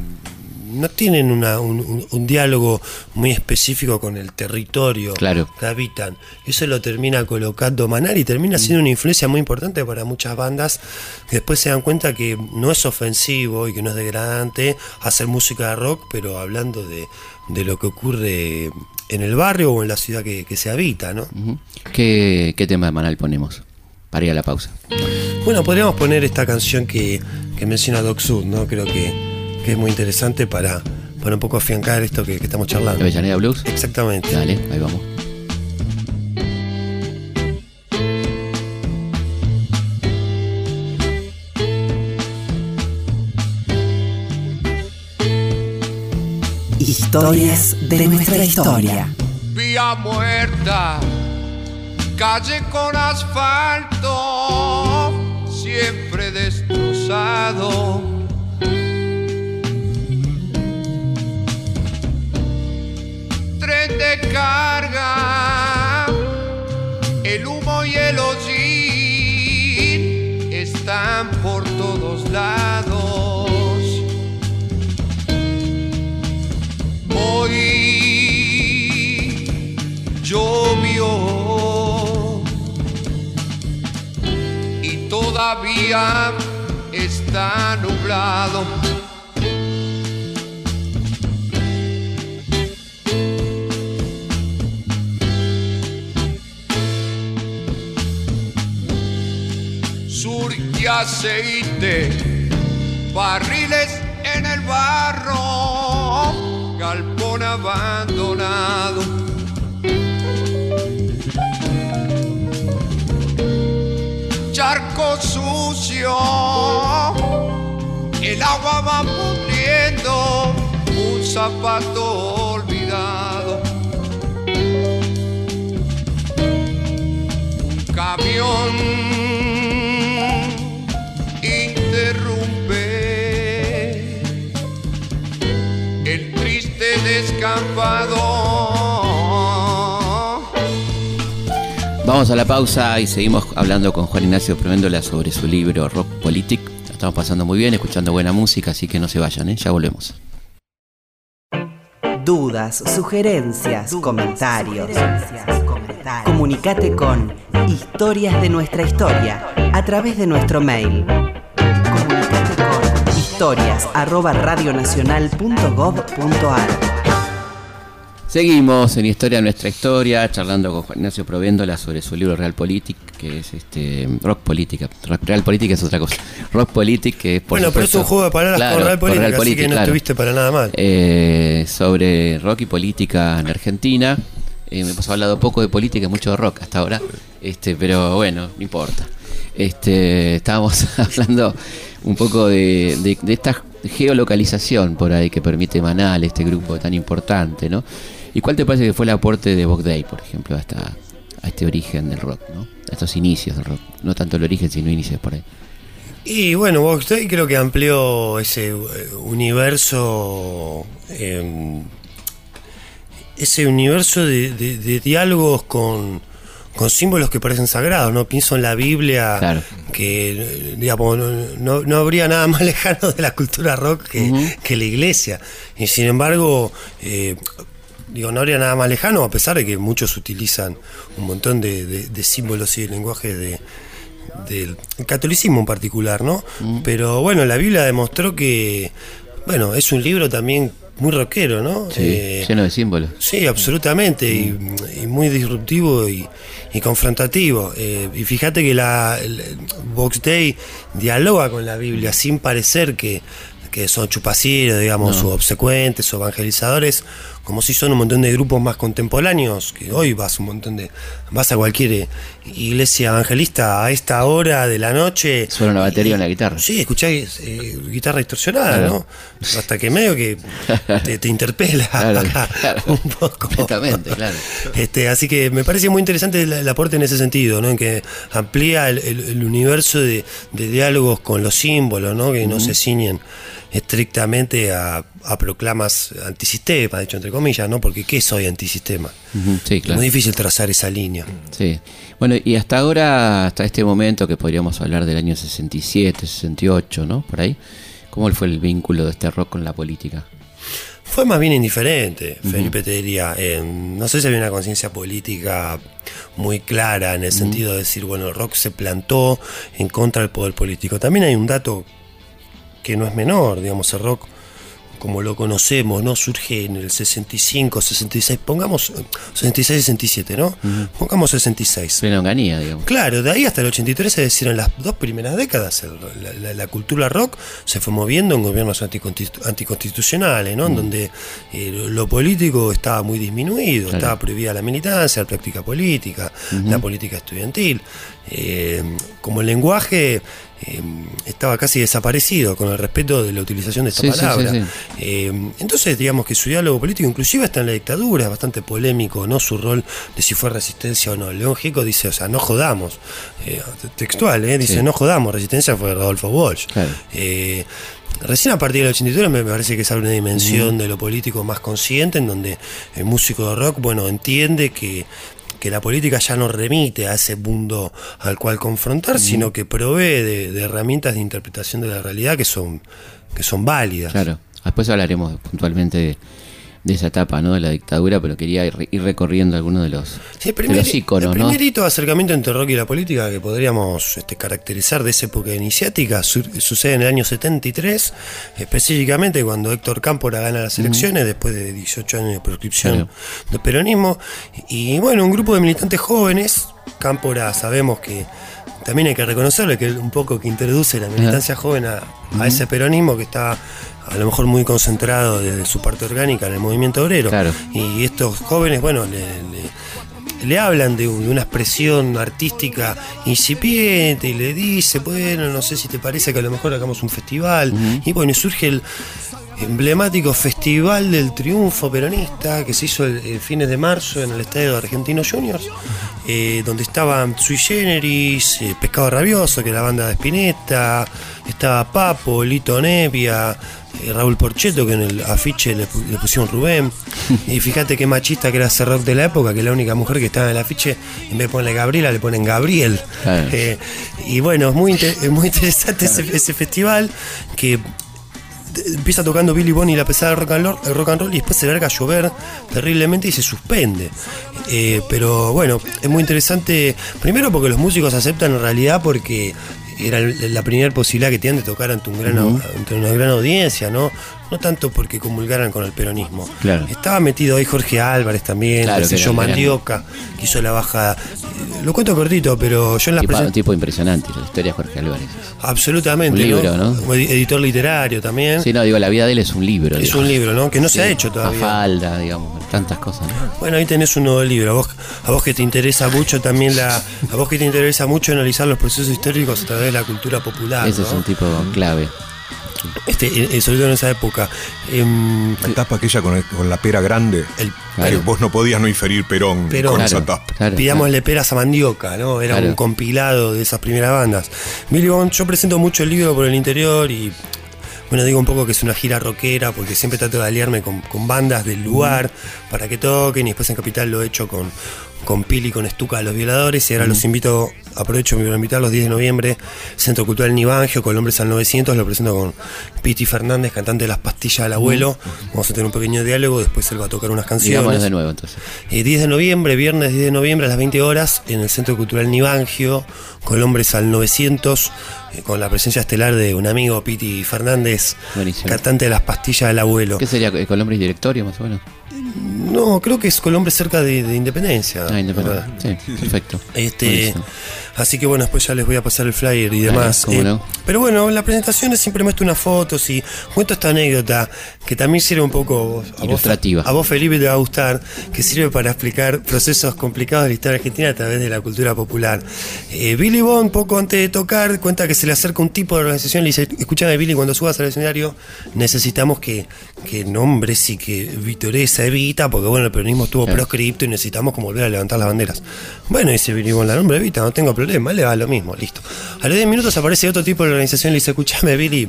no tienen una- un, un- un diálogo muy específico con el territorio Claro. que habitan. Eso lo termina colocando Manar y termina siendo una influencia muy importante para muchas bandas que después se dan cuenta que no es ofensivo y que no es degradante hacer música de rock, pero hablando de, de lo que ocurre en el barrio o en la ciudad que, que se habita, ¿no? ¿Qué, ¿Qué tema de Manal ponemos? Para ir a la pausa. Bueno, podríamos poner esta canción que, que menciona Doc Sud, ¿no? Creo que, que es muy interesante para, para un poco afiancar esto que, que estamos charlando. ¿Avellaneda Blues? Exactamente. Dale, ahí vamos. Historias de nuestra historia. Vía muerta, calle con asfalto, siempre destrozado. Tren de carga, el humo y el hollín están por todos lados. Hoy llovió y todavía está nublado. Aceite, barriles en el barro, galpón abandonado. Charco sucio, el agua va pudriendo, un zapato olvidado. Un camión Vamos a la pausa y seguimos hablando con Juan Ignacio Provéndola sobre su libro Rock Politic. Estamos pasando muy bien, escuchando buena música, así que no se vayan, ¿eh? ya volvemos. Dudas, sugerencias, comentarios. Comunicate con Historias de nuestra historia a través de nuestro mail. Comunicate con historias arroba radionacional.gov.ar. Seguimos en Historia nuestra historia, charlando con Juan Ignacio Provéndola sobre su libro Real Politic, que es este Rock Política. Real Política es otra cosa. Rock Politic, que es por Bueno, pero es un supuesto- juego de palabras Claro, con Real Política, Real así que no claro. estuviste para nada mal. Eh, sobre rock y política en Argentina. Eh, hemos hablado poco de política y mucho de rock hasta ahora, este, pero bueno, no importa. Este, estábamos [LAUGHS] hablando un poco de, de- de esta geolocalización por ahí que permite Manal, este grupo tan importante, ¿no? ¿Y cuál te parece que fue el aporte de Bob Day, por ejemplo, a, esta- a este origen del rock, ¿no? A estos inicios del rock. No tanto el origen, sino inicios por ahí. Y bueno, Box Day creo que amplió ese eh, universo, eh, ese universo de, de- de diálogos con, con símbolos que parecen sagrados, ¿no? Pienso en la Biblia, Claro. que digamos, no, habría nada más [LAUGHS] lejano de la cultura rock que la iglesia. Y sin embargo, eh, digo, no habría nada más lejano, a pesar de que muchos utilizan un montón de, de- de símbolos y de lenguaje de, del catolicismo en particular, ¿no? Pero bueno, la Biblia demostró que, bueno, es un libro también muy rockero, ¿no? Sí, Eh, lleno de símbolos. Sí, absolutamente, y, y muy disruptivo y, y confrontativo. Eh, y fíjate que la Box Day dialoga con la Biblia sin parecer que, que son chupacieros, digamos, No. o obsecuentes o evangelizadores, como si son un montón de grupos más contemporáneos, que hoy vas un montón de vas a cualquier iglesia evangelista a esta hora de la noche. Suena una batería y- en la guitarra. Sí, escucháis eh, guitarra distorsionada, Claro. ¿no? Hasta que medio que te, te interpela [LAUGHS] Claro, [LAUGHS] claro. un poco. Completamente, claro. Este, así que me parece muy interesante el, el aporte en ese sentido, ¿no? En que amplía el, el- el universo de, de diálogos con los símbolos, ¿no? Que no se ciñen estrictamente a, a proclamas antisistema, de hecho, entre comillas, ¿no? Porque ¿qué soy antisistema? Sí, Es claro. muy difícil trazar esa línea. Sí. Bueno, y hasta ahora, hasta este momento que podríamos hablar del año 67, 68, ¿no? Por ahí. ¿Cómo fue el vínculo de este rock con la política? Fue más bien indiferente, Felipe te diría. Eh, no sé si había una conciencia política muy clara en el sentido de decir, bueno, el rock se plantó en contra del poder político. También hay un dato que no es menor, digamos, el rock como lo conocemos, ¿no? Surge en el 65, 66, pongamos eh, 66, 67, ¿no? Pongamos 66. Plena onganía, digamos. Claro, de ahí hasta el 83, es decir, en las dos primeras décadas, el- la, la- la cultura rock se fue moviendo en gobiernos anticonstitu- anticonstitucionales, ¿no? En donde eh, lo político estaba muy disminuido, Claro. estaba prohibida la militancia, la práctica política, la política estudiantil. Eh, como el lenguaje eh, estaba casi desaparecido con el respeto de la utilización de esta Sí, sí, sí, palabra. sí. Eh, entonces, digamos que su diálogo político, inclusive hasta en la dictadura, es bastante polémico, ¿no? Su rol de si fue resistencia o no. León Gieco dice, o sea, no jodamos. Eh, textual, ¿eh? Dice, no jodamos, resistencia fue Rodolfo Walsh. Claro. Eh, Recién a partir del 83 me parece que sale una dimensión de lo político más consciente, en donde el músico de rock, bueno, entiende que, que la política ya no remite a ese mundo al cual confrontar, sino que provee de, de herramientas de interpretación de la realidad que son, que son válidas. Claro. Después hablaremos puntualmente de, de esa etapa, ¿no? De la dictadura, pero quería ir, ir recorriendo algunos de los, Sí, el de los íconos, el primer hito de acercamiento entre rock y la política que podríamos este, caracterizar de esa época iniciática su- sucede en el año 73, específicamente cuando Héctor Cámpora gana las elecciones después de 18 años de proscripción Claro. del peronismo. Y bueno, un grupo de militantes jóvenes, Cámpora sabemos que también hay que reconocerle que un poco que introduce la militancia joven a, a ese peronismo que está a lo mejor muy concentrado desde su parte orgánica en el movimiento obrero. Claro. Y estos jóvenes, bueno, le, le- le hablan de, un- de una expresión artística incipiente y le dice, bueno, no sé si te parece que a lo mejor hagamos un festival. Y bueno, y surge el emblemático Festival del Triunfo Peronista que se hizo el, el fines de marzo en el Estadio de Argentinos Juniors, eh, donde estaban Sui Generis, eh, Pescado Rabioso, que es la banda de Spinetta, estaba Papo, Lito Nevia, eh, Raúl Porcheto, que en el afiche le, pu- le pusieron Rubén. Y fíjate qué machista que era ese rock de la época, que la única mujer que estaba en el afiche, en vez de ponerle Gabriela, le ponen Gabriel. Claro. Eh, y bueno, es muy, inte- es muy interesante ese, ese festival que empieza tocando Billy Bonnie la pesada de rock and, roll, el rock and roll y después se larga a llover terriblemente y se suspende. Eh, pero bueno, es muy interesante, primero porque los músicos aceptan en realidad porque era la primera posibilidad que tienen de tocar ante, un gran, ante una gran audiencia, ¿no? No tanto porque comulgaran con el peronismo. Claro. Estaba metido ahí Jorge Álvarez también, Claro, que yo, Mandioca, que hizo la baja. eh, Lo cuento cortito, pero yo en las Tipo, un tipo impresionante, la historia de Jorge Álvarez. Absolutamente. Un libro, ¿no? Edi- Editor literario también. Sí, no, digo, la vida de él es un libro. Es digamos. un libro, ¿no? Que no se ha Sí, hecho todavía. Mafalda, digamos, tantas cosas. ¿no? Bueno, ahí tenés un nuevo libro. A vos, a vos que te interesa mucho también la. A vos que te interesa mucho analizar los procesos históricos a través de la cultura popular. Ese ¿no? es un tipo clave. Este, eh, eh, sobre todo en esa época. Em, La tapa aquella con, el- con la pera grande. el, que vos no podías no inferir Perón, Perón. con Claro, esa tapa. claro, Pidámosle peras a mandioca, ¿no? Era Claro. un compilado de esas primeras bandas. Billy Bond, yo presento mucho el libro por el interior y. Bueno, digo un poco que es una gira rockera porque siempre trato de aliarme con, con bandas del lugar para que toquen y después en Capital lo he hecho con, con Pili, con Estuca, los violadores y ahora los invito, aprovecho para invitar los 10 de noviembre, Centro Cultural Nivangio, Colombres al 900, lo presento con Piti Fernández, cantante de Las Pastillas del Abuelo. Vamos a tener un pequeño diálogo, después él va a tocar unas canciones. De nuevo, entonces. Eh, 10 de noviembre, viernes 10 de noviembre a las 20 horas, en el Centro Cultural Nivangio, Colombres al 900, eh, con la presencia estelar de un amigo, Piti Fernández, Buenísimo. cantante de las pastillas del abuelo. ¿Qué sería? ¿El Colombres directorio, más o menos? No, creo que es Colombres cerca de, de Independencia. Ah, independiente. Sí, perfecto. Este, Buenísimo. Así que bueno, después ya les voy a pasar el flyer y demás. Eh, no. Pero bueno, en la presentación siempre muestro unas fotos y cuento esta anécdota que también sirve un poco a vos, Ilustrativa. a vos Felipe te va a gustar, que sirve para explicar procesos complicados de la historia argentina a través de la cultura popular. Eh, Billy Bond, poco antes de tocar, cuenta que se le acerca un tipo de organización y le dice, escúchame Billy, cuando subas al escenario necesitamos que, que nombres y que vitorees Evita, porque bueno, el peronismo estuvo Claro. proscripto y necesitamos como volver a levantar las banderas. Bueno, dice Billy Bond, la nombre Evita, no tengo problema, le va lo mismo, listo. A los 10 minutos aparece otro tipo de organización y le dice, escúchame Billy,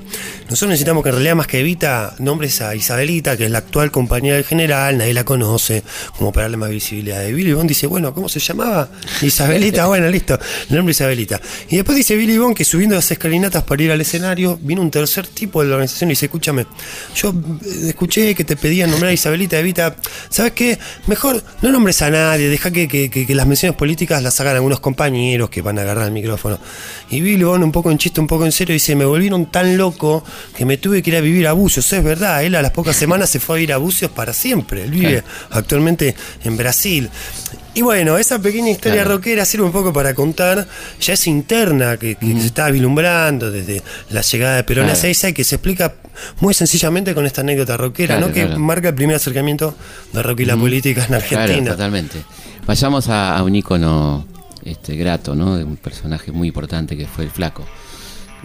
nosotros necesitamos que en realidad más que Evita nombres a Isabelita, que es la actual compañera del general, nadie la conoce, como para darle más visibilidad. Y Billy Bond dice, bueno, ¿cómo se llamaba? [LAUGHS] Isabelita, bueno, listo, el nombre Isabelita. Y después dice Billy Bond que subiendo las escalinatas para ir al escenario, vino un tercer tipo de la organización y dice, escúchame, yo eh, escuché que te pedían nombrar a Isabelita Evita, ¿sabes qué? Mejor no nombres a nadie, deja que, que- que- que las menciones políticas las hagan algunos compañeros que van a agarrar el micrófono. Y Billy Bond, un poco en chiste, un poco en serio, dice, me volvieron tan loco que me tuve que ir a vivir a Bucios. Es verdad, él a las pocas semanas se fue a ir a Bucios para siempre. Él vive actualmente en Brasil. Y bueno, esa pequeña historia Claro. rockera sirve un poco para contar ya esa interna que, que se estaba vislumbrando desde la llegada de Perón a Claro. Ezeiza y que se explica muy sencillamente con esta anécdota rockera, ¿no? que marca el primer acercamiento de rock y la política en Argentina. totalmente. Vayamos a, a un ícono este, grato, ¿no? De un personaje muy importante que fue el Flaco.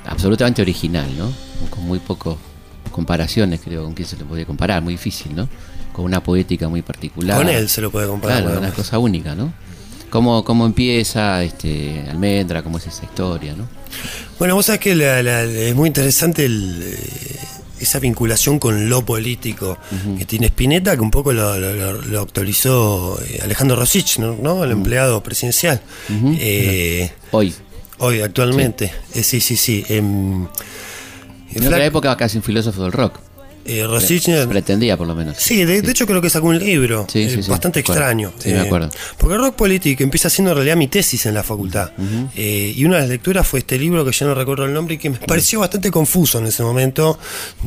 Absolutamente original, ¿no? Con muy pocas comparaciones, creo, con quién se le podía comparar. Muy difícil, ¿no? Con una poética muy particular. Con él se lo puede comparar. Claro, una cosa única, ¿no? ¿Cómo, cómo empieza este, Almendra? ¿Cómo es esa historia, no? Bueno, vos sabés que la- la- es muy interesante el, eh, esa vinculación con lo político que tiene Spinetta, que un poco lo, lo- actualizó eh, Alejandro Rosich, ¿no? ¿no? El empleado presidencial. Eh, Hoy. hoy, actualmente. Eh, sí, sí, sí. em, En otra época casi un filósofo del rock. Eh, Rosichner Pretendía, por lo menos. Sí, de, de hecho creo que sacó un libro Sí, eh, sí, sí, bastante extraño. Sí, me acuerdo. Porque Rock Politic empieza siendo en realidad mi tesis en la facultad. Eh, y una de las lecturas fue este libro que yo no recuerdo el nombre y que me pareció bastante confuso en ese momento.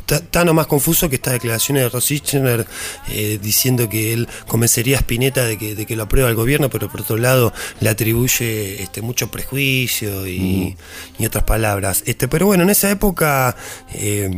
Ta- Tan o más confuso que estas declaraciones de Rosichner eh, diciendo que él convencería a Spinetta de que, de que lo aprueba el gobierno, pero por otro lado le atribuye este, mucho prejuicio y, y otras palabras. Este, pero bueno, en esa época, eh,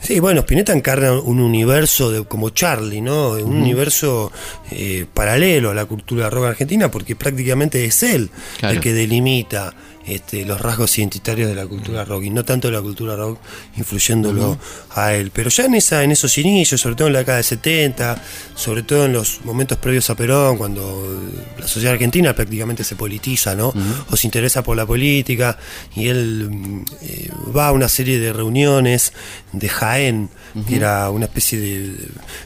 sí, bueno, Spinetta encarna un universo de, como Charlie, ¿no? Un universo eh, paralelo a la cultura rock argentina, porque prácticamente es él Claro. el que delimita este, los rasgos identitarios de la cultura rock y no tanto la cultura rock influyéndolo a él. Pero ya en esa, en esos inicios, sobre todo en la década de 70, sobre todo en los momentos previos a Perón, cuando la sociedad argentina prácticamente se politiza, ¿no? O se interesa por la política, y él mm, eh, va a una serie de reuniones de Jaén, que era una especie de,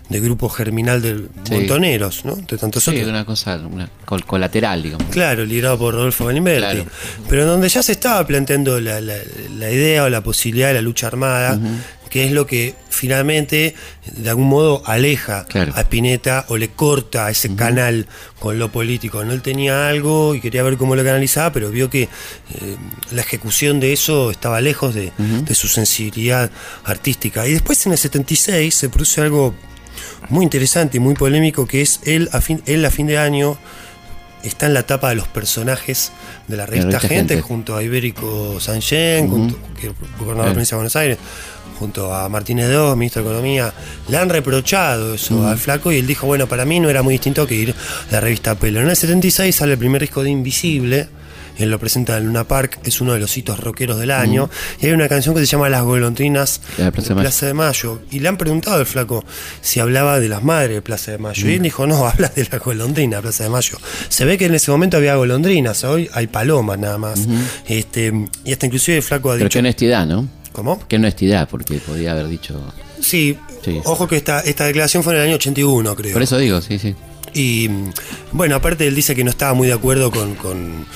de grupo germinal de Sí. montoneros, ¿no? De tantos Sí, otros. una cosa una col- colateral, digamos. Claro, liderado por Rodolfo Galimberti. Claro. Pero donde ya se estaba planteando la, la- la idea o la posibilidad de la lucha armada, que es lo que finalmente, de algún modo, aleja Claro. a Spinetta o le corta ese canal con lo político. No él tenía algo y quería ver cómo lo canalizaba, pero vio que eh, la ejecución de eso estaba lejos de, de su sensibilidad artística. Y después en el 76 se produce algo muy interesante y muy polémico que es él a fin, él a fin de año está en la etapa de los personajes de la revista revista Gente, Gente. junto a Ibérico Sanchén, junto, que gobernador de la provincia de Buenos Aires, junto a Martínez II, ministro de Economía, le han reprochado eso al flaco y él dijo, bueno, para mí no era muy distinto que ir a la revista Pelo. En el 76 sale el primer disco de Invisible, él lo presenta en Luna Park, es uno de los hitos rockeros del año, y hay una canción que se llama Las golondrinas la Plaza de Mayo. Plaza de Mayo. Y le han preguntado al flaco si hablaba de las madres de Plaza de Mayo. Y él dijo, no, [LAUGHS] habla de la golondrina de Plaza de Mayo. Se ve que en ese momento había golondrinas, hoy hay palomas nada más. este, y hasta inclusive el flaco ha Pero dicho... qué honestidad, ¿no? ¿Cómo? Qué honestidad, porque podía haber dicho. Sí, Sí. ojo que esta, esta declaración fue en el año 81, creo. Por eso digo, sí, sí. Y mm, bueno, aparte él dice que no estaba muy de acuerdo con, con,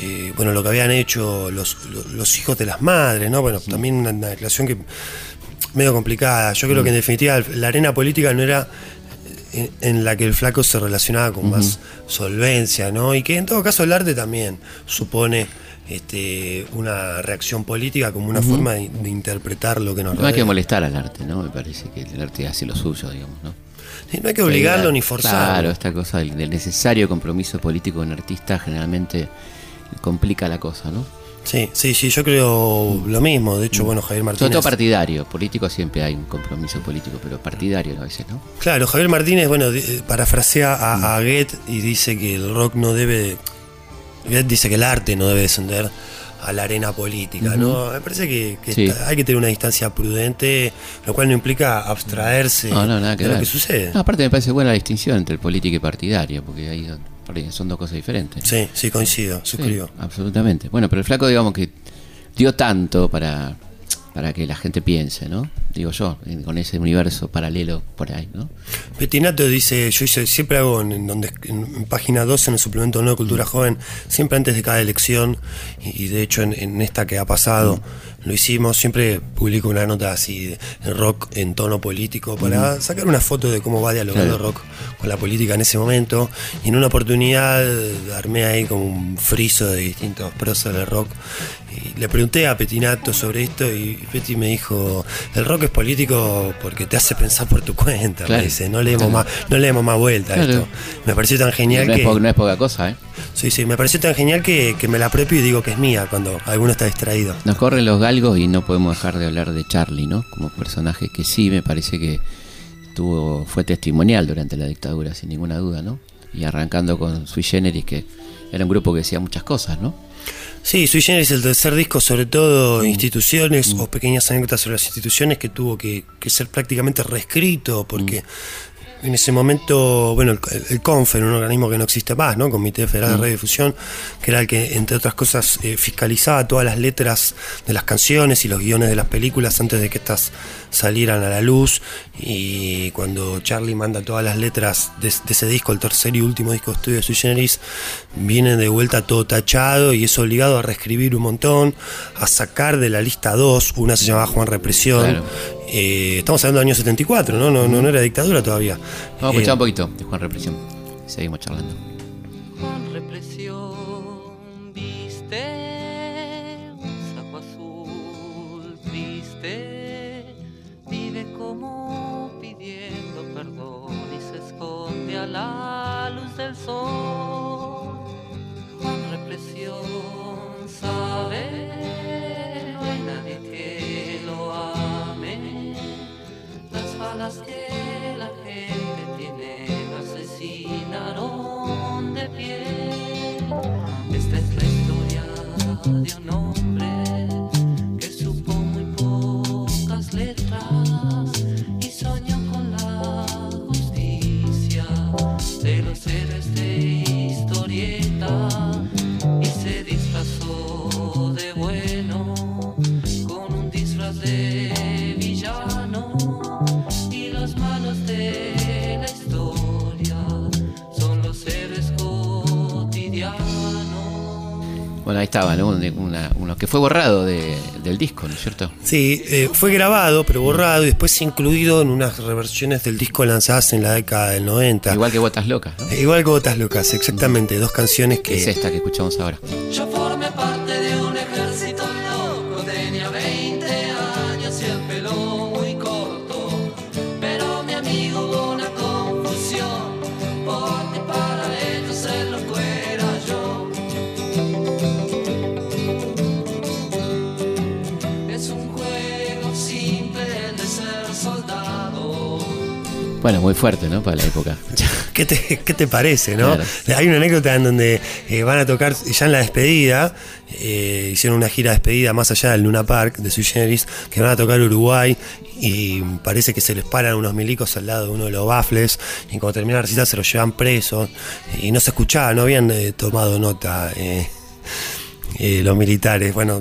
eh, bueno, lo que habían hecho los, hijos de las madres, ¿no? Bueno, también una, una declaración que medio complicada. Yo creo que en definitiva la arena política no era en, en la que el flaco se relacionaba con más solvencia, ¿no? Y que en todo caso el arte también supone este, una reacción política como una forma de, de interpretar lo que nos No hay que rodea. molestar al arte, ¿no? Me parece que el arte hace lo suyo, digamos, ¿no? Sí, no hay que obligarlo Sí, ni forzarlo. Claro, esta cosa del, del necesario compromiso político de un artista generalmente complica la cosa, ¿no? Sí, sí, sí, yo creo lo mismo. De hecho, bueno, Javier Sobre Martínez. todo partidario, político siempre hay un compromiso político, pero partidario a veces, ¿no? Claro, Javier Martínez, bueno, eh, parafrasea a, a Goethe y dice que el rock no debe. Dice que el arte no debe descender a la arena política, ¿no? Me parece que, que Sí. está- hay que tener una distancia prudente, lo cual no implica abstraerse No, no, nada que de lo que sucede. No, aparte me parece buena la distinción entre el político y partidario, porque ahí son dos cosas diferentes. Sí, sí, coincido, Sí, suscribo. absolutamente. Bueno, pero el flaco, digamos que dio tanto para, para que la gente piense, ¿no? Digo yo, con ese universo paralelo por ahí, ¿no? Petinato dice, yo hice, siempre hago en, donde, en, página 2 en el suplemento Nueva Cultura Joven, siempre antes de cada elección, y, de hecho en, en esta que ha pasado lo hicimos, siempre publico una nota así de, de rock en tono político para sacar una foto de cómo va dialogando Claro. rock con la política en ese momento. Y en una oportunidad armé ahí como un friso de distintos próceres del rock. Y le pregunté a Petinato sobre esto y Peti me dijo, el rock es político porque te hace pensar por tu cuenta, me dice, no leemos Claro. más, no leemos más vuelta a esto. Me pareció tan genial No es, que. po- no es poca cosa, ¿eh? Sí, sí, me pareció tan genial que, que me la apropio y digo que es mía cuando alguno está distraído. Nos corren los galgos y no podemos dejar de hablar de Charlie, ¿no? Como personaje que sí me parece que tuvo, fue testimonial durante la dictadura, sin ninguna duda, ¿no? Y arrancando con Sui Generis, que era un grupo que decía muchas cosas, ¿no? Sí, Sui Generis, el tercer disco, sobre todo instituciones o pequeñas anécdotas sobre las instituciones que tuvo que, que ser prácticamente reescrito porque en ese momento, bueno, el, el CONFER, un organismo que no existe más, ¿no? Comité Federal de Radiodifusión, que era el que, entre otras cosas, eh, fiscalizaba todas las letras de las canciones y los guiones de las películas antes de que estas salieran a la luz. Y cuando Charlie manda todas las letras de, de ese disco, el tercer y último disco de estudio de Sui Generis, viene de vuelta todo tachado y es obligado a reescribir un montón, a sacar de la lista dos, una se llamaba Juan Represión Claro. Eh, estamos hablando del año 74, ¿no? No, no, no era dictadura todavía. Vamos a Eh, escuchar un poquito de Juan Represión. Seguimos charlando. Que fue borrado de- del disco, ¿no es cierto? Sí, eh, fue grabado, pero borrado y después incluido en unas reversiones del disco lanzadas en la década del 90. Igual que Botas Locas, ¿no? Eh, Igual que Botas Locas, exactamente. Dos canciones Que es esta que escuchamos ahora. Bueno, muy fuerte, ¿no? Para la época. [LAUGHS] ¿Qué te, qué te parece, no? Claro. Hay una anécdota en donde eh, van a tocar ya en la despedida. eh, hicieron una gira de despedida más allá del Luna Park de Sui Generis, que van a tocar Uruguay y parece que se les paran unos milicos al lado de uno de los bafles y cuando termina la recita se los llevan presos y no se escuchaba, no habían eh, tomado nota. eh, eh, los militares. Bueno,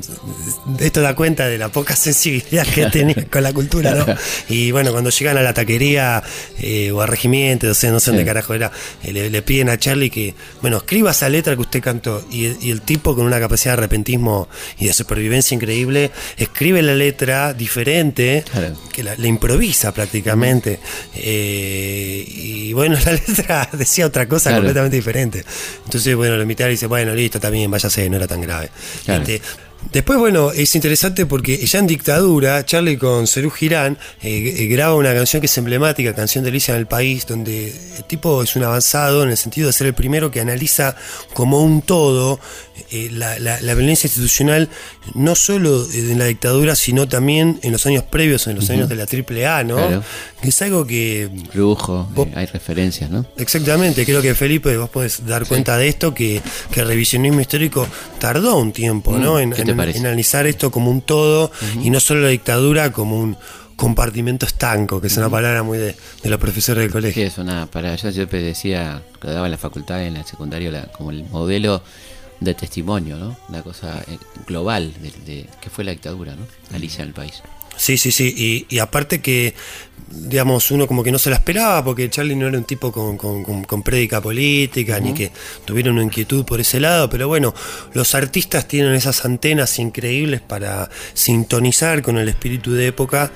esto da cuenta de la poca [LAUGHS] sensibilidad que tenían con la cultura, ¿no? Y bueno, cuando llegan a la taquería eh, o al regimiento, no sé, no sé dónde Sí. carajo era, eh, le, le piden a Charlie que, bueno, escriba esa letra que usted cantó. Y, el- y el tipo con una capacidad de arrepentismo y de supervivencia increíble, escribe la letra diferente, Claro. que la, la improvisa prácticamente. Y bueno, [LAUGHS] la letra decía otra cosa Claro. completamente diferente. Entonces, bueno, lo militar dice, bueno, listo, también, váyase, no era tan grave. Claro. Este, Después, bueno, es interesante porque ya en dictadura, Charlie con Cerú Girán eh, eh, graba una canción que es emblemática, Canción de Alicia en el País, donde el tipo es un avanzado en el sentido de ser el primero que analiza como un todo eh, la, la- la violencia institucional, no solo en la dictadura, sino también en los años previos, en los años de la AAA, ¿no? Claro. Que es algo que Lujo, Vos- eh, hay referencias, ¿no? Exactamente, creo que Felipe, vos podés dar cuenta de esto, que, que el revisionismo histórico tardó un tiempo, Mm, ¿no? En, ¿qué te en- analizar esto como un todo y no solo la dictadura como un compartimento estanco, que es una palabra muy de, de los profesores del Sí, colegio. es una, para yo siempre decía, que daba en la facultad, en la secundaria, la- como el modelo de testimonio, ¿no? Una cosa eh, global de, de- que fue la dictadura, ¿no? Alicia en el país. Sí, sí, sí. Y, y aparte que, digamos, uno como que no se la esperaba, porque Charlie no era un tipo con, con, con- con prédica política, ni que tuviera una inquietud por ese lado, pero bueno, los artistas tienen esas antenas increíbles para sintonizar con el espíritu de época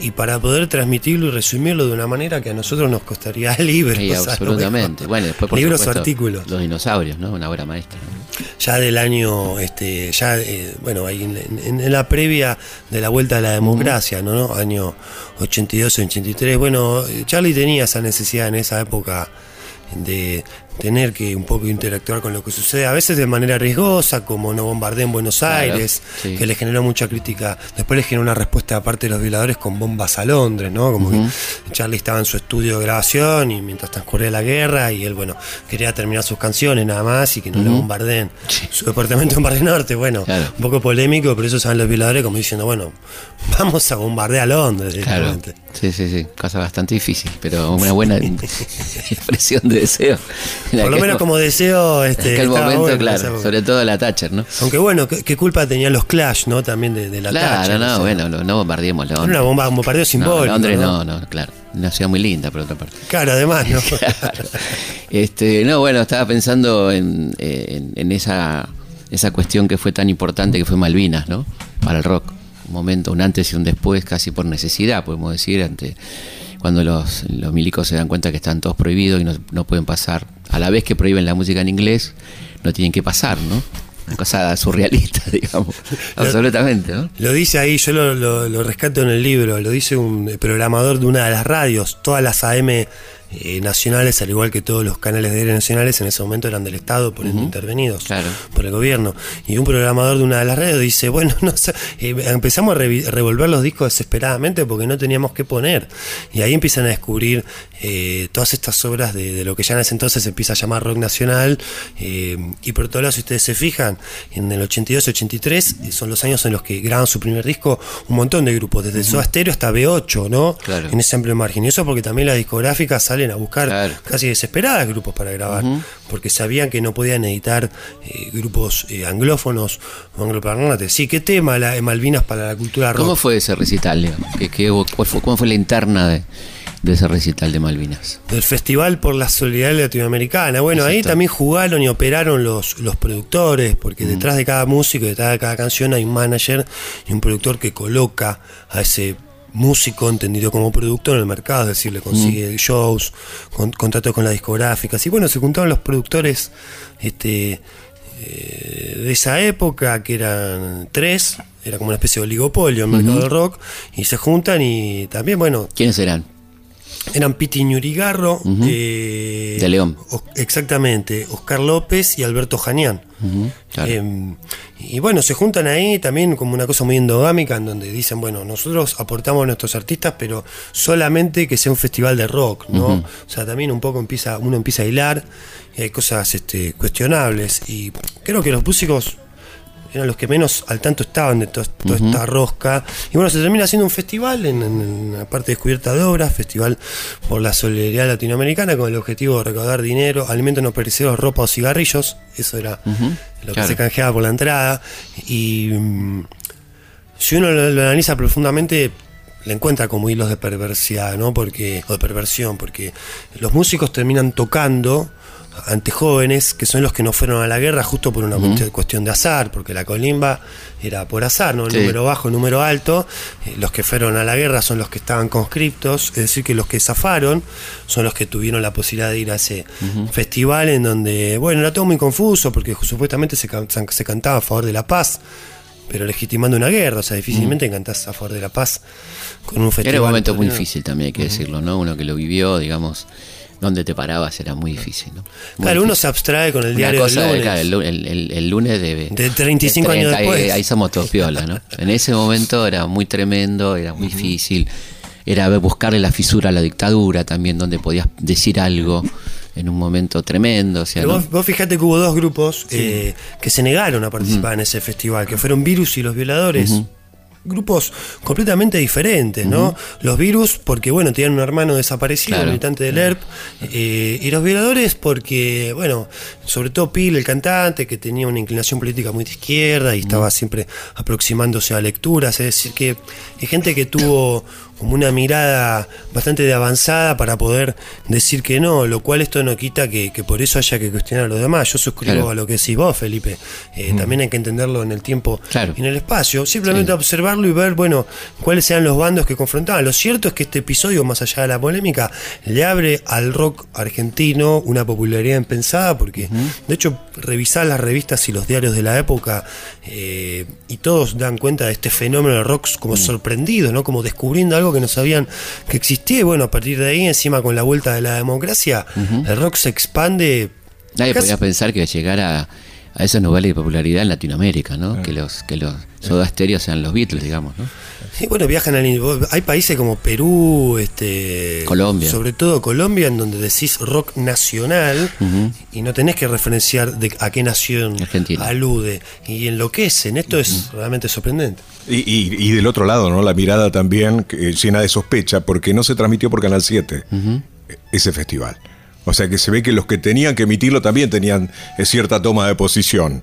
y para poder transmitirlo y resumirlo de una manera que a nosotros nos costaría [LAUGHS] libros. Sí, o absolutamente. Bueno, después por libros o supuesto, artículos. Los dinosaurios, ¿no? Una obra maestra. ¿no? Ya del año, este, ya, eh, bueno, ahí en, la previa de la vuelta a la democracia, ¿no? ¿no? Año 82, 83. Bueno, eh, Charlie tenía esa necesidad en esa época de tener que un poco interactuar con lo que sucede, a veces de manera riesgosa, como no bombardé en Buenos Claro, Aires, sí. que le generó mucha crítica. Después le generó una respuesta aparte de los violadores con bombas a Londres, ¿no? Como que Charlie estaba en su estudio de grabación y mientras transcurría la guerra y él, bueno, quería terminar sus canciones nada más y que no le bombardeen su departamento en Barrio Norte. Bueno, Claro. un poco polémico, pero eso saben los violadores como diciendo, bueno, vamos a bombardear a Londres. Claro. Sí, sí, sí. Cosa bastante difícil, pero una buena [LAUGHS] [LAUGHS] expresión de deseo. Por lo [LAUGHS] menos mo- como deseo, en este, aquel momento, bueno claro. esa. Sobre todo la Thatcher, ¿no? Aunque bueno, ¿qué, qué culpa tenían los Clash, ¿no? También de, de la Claro, Thatcher, no, o sea, bueno, no, no bombardeemos Era Londres. una bomba, un bombardeo No, simbólico. Londres ¿no? no, no, claro. Una ciudad muy linda, por otra parte. Claro, además, ¿no? [LAUGHS] Este, no, bueno, estaba pensando en, en- en esa, esa cuestión que fue tan importante que fue Malvinas, ¿no? Para el rock. un momento, un antes y un después, casi por necesidad, podemos decir, ante cuando los, los milicos se dan cuenta que están todos prohibidos y no, no pueden pasar, a la vez que prohíben la música en inglés, no tienen que pasar, ¿no? Una cosa surrealista, [LAUGHS] digamos, absolutamente, ¿no? Lo dice ahí, yo lo, lo- lo rescato en el libro, lo dice un programador de una de las radios, todas las AM eh, nacionales, al igual que todos los canales de aire nacionales, en ese momento eran del Estado, por intervenidos Claro. por el gobierno. Y un programador de una de las radios dice, bueno, [LAUGHS] no sé, eh, empezamos a revolver los discos desesperadamente porque no teníamos qué poner. Y ahí empiezan a descubrir eh, todas estas obras de, de lo que ya en ese entonces se empieza a llamar rock nacional. eh, y por todos lados, si ustedes se fijan, en el 82-83 eh, son los años en los que graban su primer disco un montón de grupos, desde Soda Stereo hasta B8, ¿no? Claro. En ese amplio margen. Y eso porque también las discográficas salen a buscar Claro. casi desesperadas grupos para grabar, porque sabían que no podían editar eh, grupos eh, anglófonos o angloparlantes. Sí, ¿qué tema la, Malvinas para la cultura rock? ¿Cómo fue ese recital, Leo? ¿Qué, cuál fue, ¿Cómo fue la interna de, de ese recital de Malvinas? del Festival por la Solidaridad Latinoamericana. Bueno, ahí también jugaron y operaron los, los productores, porque detrás de cada músico, detrás de cada canción hay un manager y un productor que coloca a ese músico entendido como productor en el mercado, es decir, le consigue shows, con, contratos con las discográficas. Y bueno, se juntaron los productores este, eh, de esa época, que eran tres, era como una especie de oligopolio en el mercado del rock, y se juntan y también, bueno, ¿Quiénes eran? Eran Piti Ñurigarro, eh, De León. Exactamente, Oscar López y Alberto Janián. Claro. Eh, y bueno, se juntan ahí también como una cosa muy endogámica en donde dicen, bueno, nosotros aportamos a nuestros artistas, pero solamente que sea un festival de rock, ¿no? O sea, también un poco empieza, uno empieza a hilar y hay cosas este, cuestionables. Y creo que los músicos eran los que menos al tanto estaban de to- toda esta rosca. Y bueno, se termina haciendo un festival en, en- la parte descubierta de obras, festival por la solidaridad latinoamericana, con el objetivo de recaudar dinero, alimentos no perecederos, ropa o cigarrillos. Eso era lo claro. que se canjeaba por la entrada. Y mm, si uno lo, lo analiza profundamente, le encuentra como hilos de perversidad, ¿no? Porque, o de perversión, porque los músicos terminan tocando ante jóvenes que son los que no fueron a la guerra justo por una cuestión- cuestión de azar, porque la colimba era por azar, ¿no? El Sí. número bajo, el número alto. Eh, los que fueron a la guerra son los que estaban conscriptos, es decir, que los que zafaron son los que tuvieron la posibilidad de ir a ese festival en donde, bueno, era todo muy confuso porque supuestamente se, can- se cantaba a favor de la paz. Pero legitimando una guerra, o sea, difícilmente cantás a favor de la paz con un festival. Era un momento muy difícil también, hay que decirlo, ¿no? Uno que lo vivió, digamos, donde te parabas era muy difícil, ¿no? Muy Claro, uno se abstrae con el diario del lunes. el, lu- el- el- el lunes de, De 35 años ahí- después. Ahí, somos todos piola, ¿no? [LAUGHS] En ese momento era muy tremendo, era muy difícil. Era buscarle la fisura a la dictadura también, donde podías decir algo en un momento tremendo. O sea, Pero ¿no? vos, vos fijate que hubo dos grupos eh, que se negaron a participar en ese festival, que fueron Virus y los Violadores. Grupos completamente diferentes, ¿no? Los virus, porque bueno, tenían un hermano desaparecido, Claro. militante del ERP, eh, y los violadores, porque, bueno, sobre todo Pil, el cantante, que tenía una inclinación política muy de izquierda y estaba siempre aproximándose a lecturas, es decir, que hay gente que tuvo como una mirada bastante de avanzada para poder decir que no, lo cual esto no quita que, que por eso haya que cuestionar a los demás. Yo suscribo Claro. a lo que decís vos, Felipe. Eh, También hay que entenderlo en el tiempo Claro. y en el espacio. Simplemente Sí. observarlo y ver, bueno, cuáles eran los bandos que confrontaban. Lo cierto es que este episodio, más allá de la polémica, le abre al rock argentino una popularidad impensada, porque de hecho, revisar las revistas y los diarios de la época eh, y todos dan cuenta de este fenómeno del rock como sorprendido, ¿no? Como descubriendo algo que no sabían que existía. Y bueno, a partir de ahí, encima con la vuelta de la democracia, el rock se expande. Nadie casi- podía pensar que llegara a, a esos niveles de popularidad en Latinoamérica, ¿no? Que los que los Soda Stereo sean los Beatles, digamos, ¿no? Sí, bueno, viajan al. Hay países como Perú, este, Colombia. Sobre todo Colombia, en donde decís rock nacional y no tenés que referenciar de a qué nación Argentina. alude. Y enloquecen. Esto es realmente sorprendente. Y, y- y del otro lado, ¿no? La mirada también eh, llena de sospecha, porque no se transmitió por Canal 7 ese festival. O sea que se ve que los que tenían que emitirlo también tenían eh, cierta toma de posición.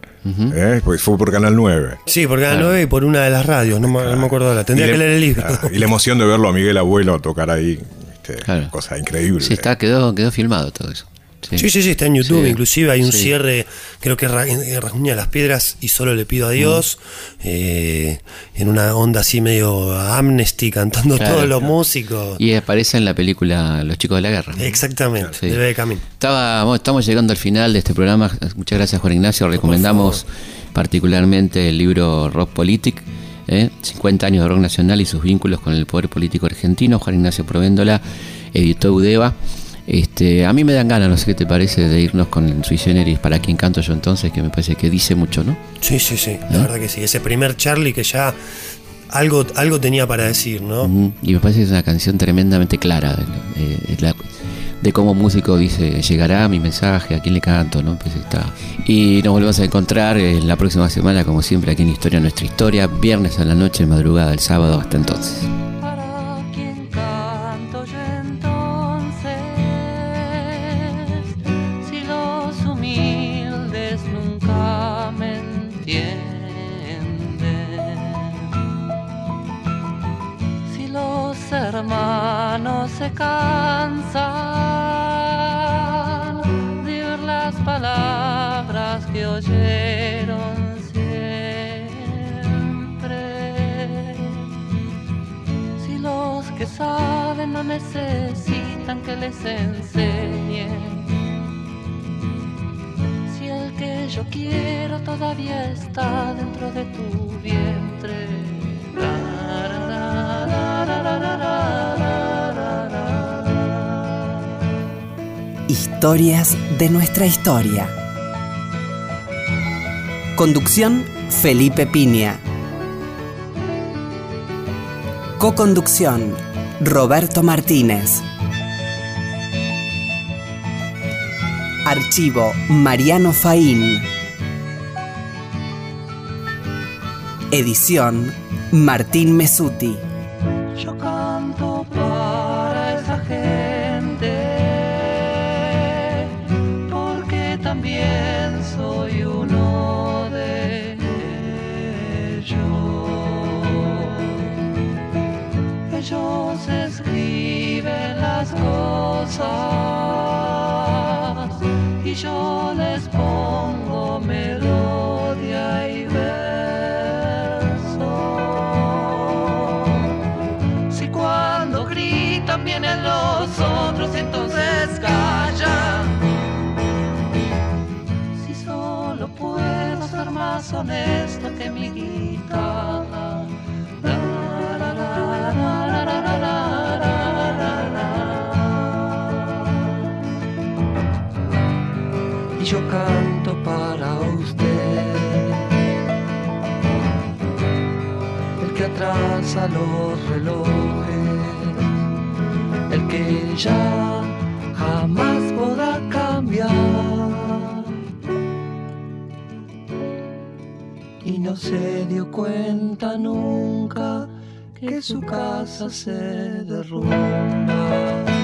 ¿eh? Pues fue por Canal 9. Sí, por Canal 9 y por una de las radios. No, me- no me acuerdo ahora. Tendría Y que la- leer el libro. ah, Y la emoción de verlo a Miguel Abuelo tocar ahí. este, Claro. Cosa increíble. Sí, está, quedó, quedó filmado todo eso. Sí, sí, sí, está en YouTube. Sí. Inclusive hay un Sí. cierre, creo que Ra- eh, Rasguña las Piedras y solo le pido a Dios. eh, en una onda así medio Amnesty, cantando Claro, todos los claro. músicos. Y aparece en la película Los chicos de la guerra. ¿no? Exactamente, Sí. de Camino. Estaba, estamos llegando al final de este programa. Muchas gracias, Juan Ignacio. Recomendamos particularmente el libro Rock Politic, ¿eh? 50 años de rock nacional y sus vínculos con el poder político argentino. Juan Ignacio Provéndola editó Udeva. Este, a mí me dan ganas, no sé qué te parece, de irnos con Sui Generis para quien canto yo entonces, que me parece que dice mucho, ¿no? Sí, sí, sí, la verdad que sí. Ese primer Charlie que ya algo, algo tenía para decir, ¿no? Ujú. Y me parece que es una canción tremendamente clara eh, la- de cómo músico dice, llegará mi mensaje, a quién le canto, ¿no? Pues está. Y nos volvemos a encontrar eh, la próxima semana, como siempre, aquí en Historia Nuestra Historia, viernes a la noche, madrugada del sábado, hasta entonces. necesitan que les enseñe. Si el que yo quiero todavía está dentro de tu vientre. Historias de nuestra historia. Conducción Felipe Piña. Coconducción Roberto Martínez. Archivo Mariano Faín. Edición Martín Mesuti. Y yo les pongo melodía y verso. Si cuando gritan vienen los otros, entonces callan. Si solo puedo ser más honesto que mi guitarra. Yo canto para usted el que atrasa los relojes, el que ya jamás podrá cambiar. Y no se dio cuenta nunca que su casa se derrumba.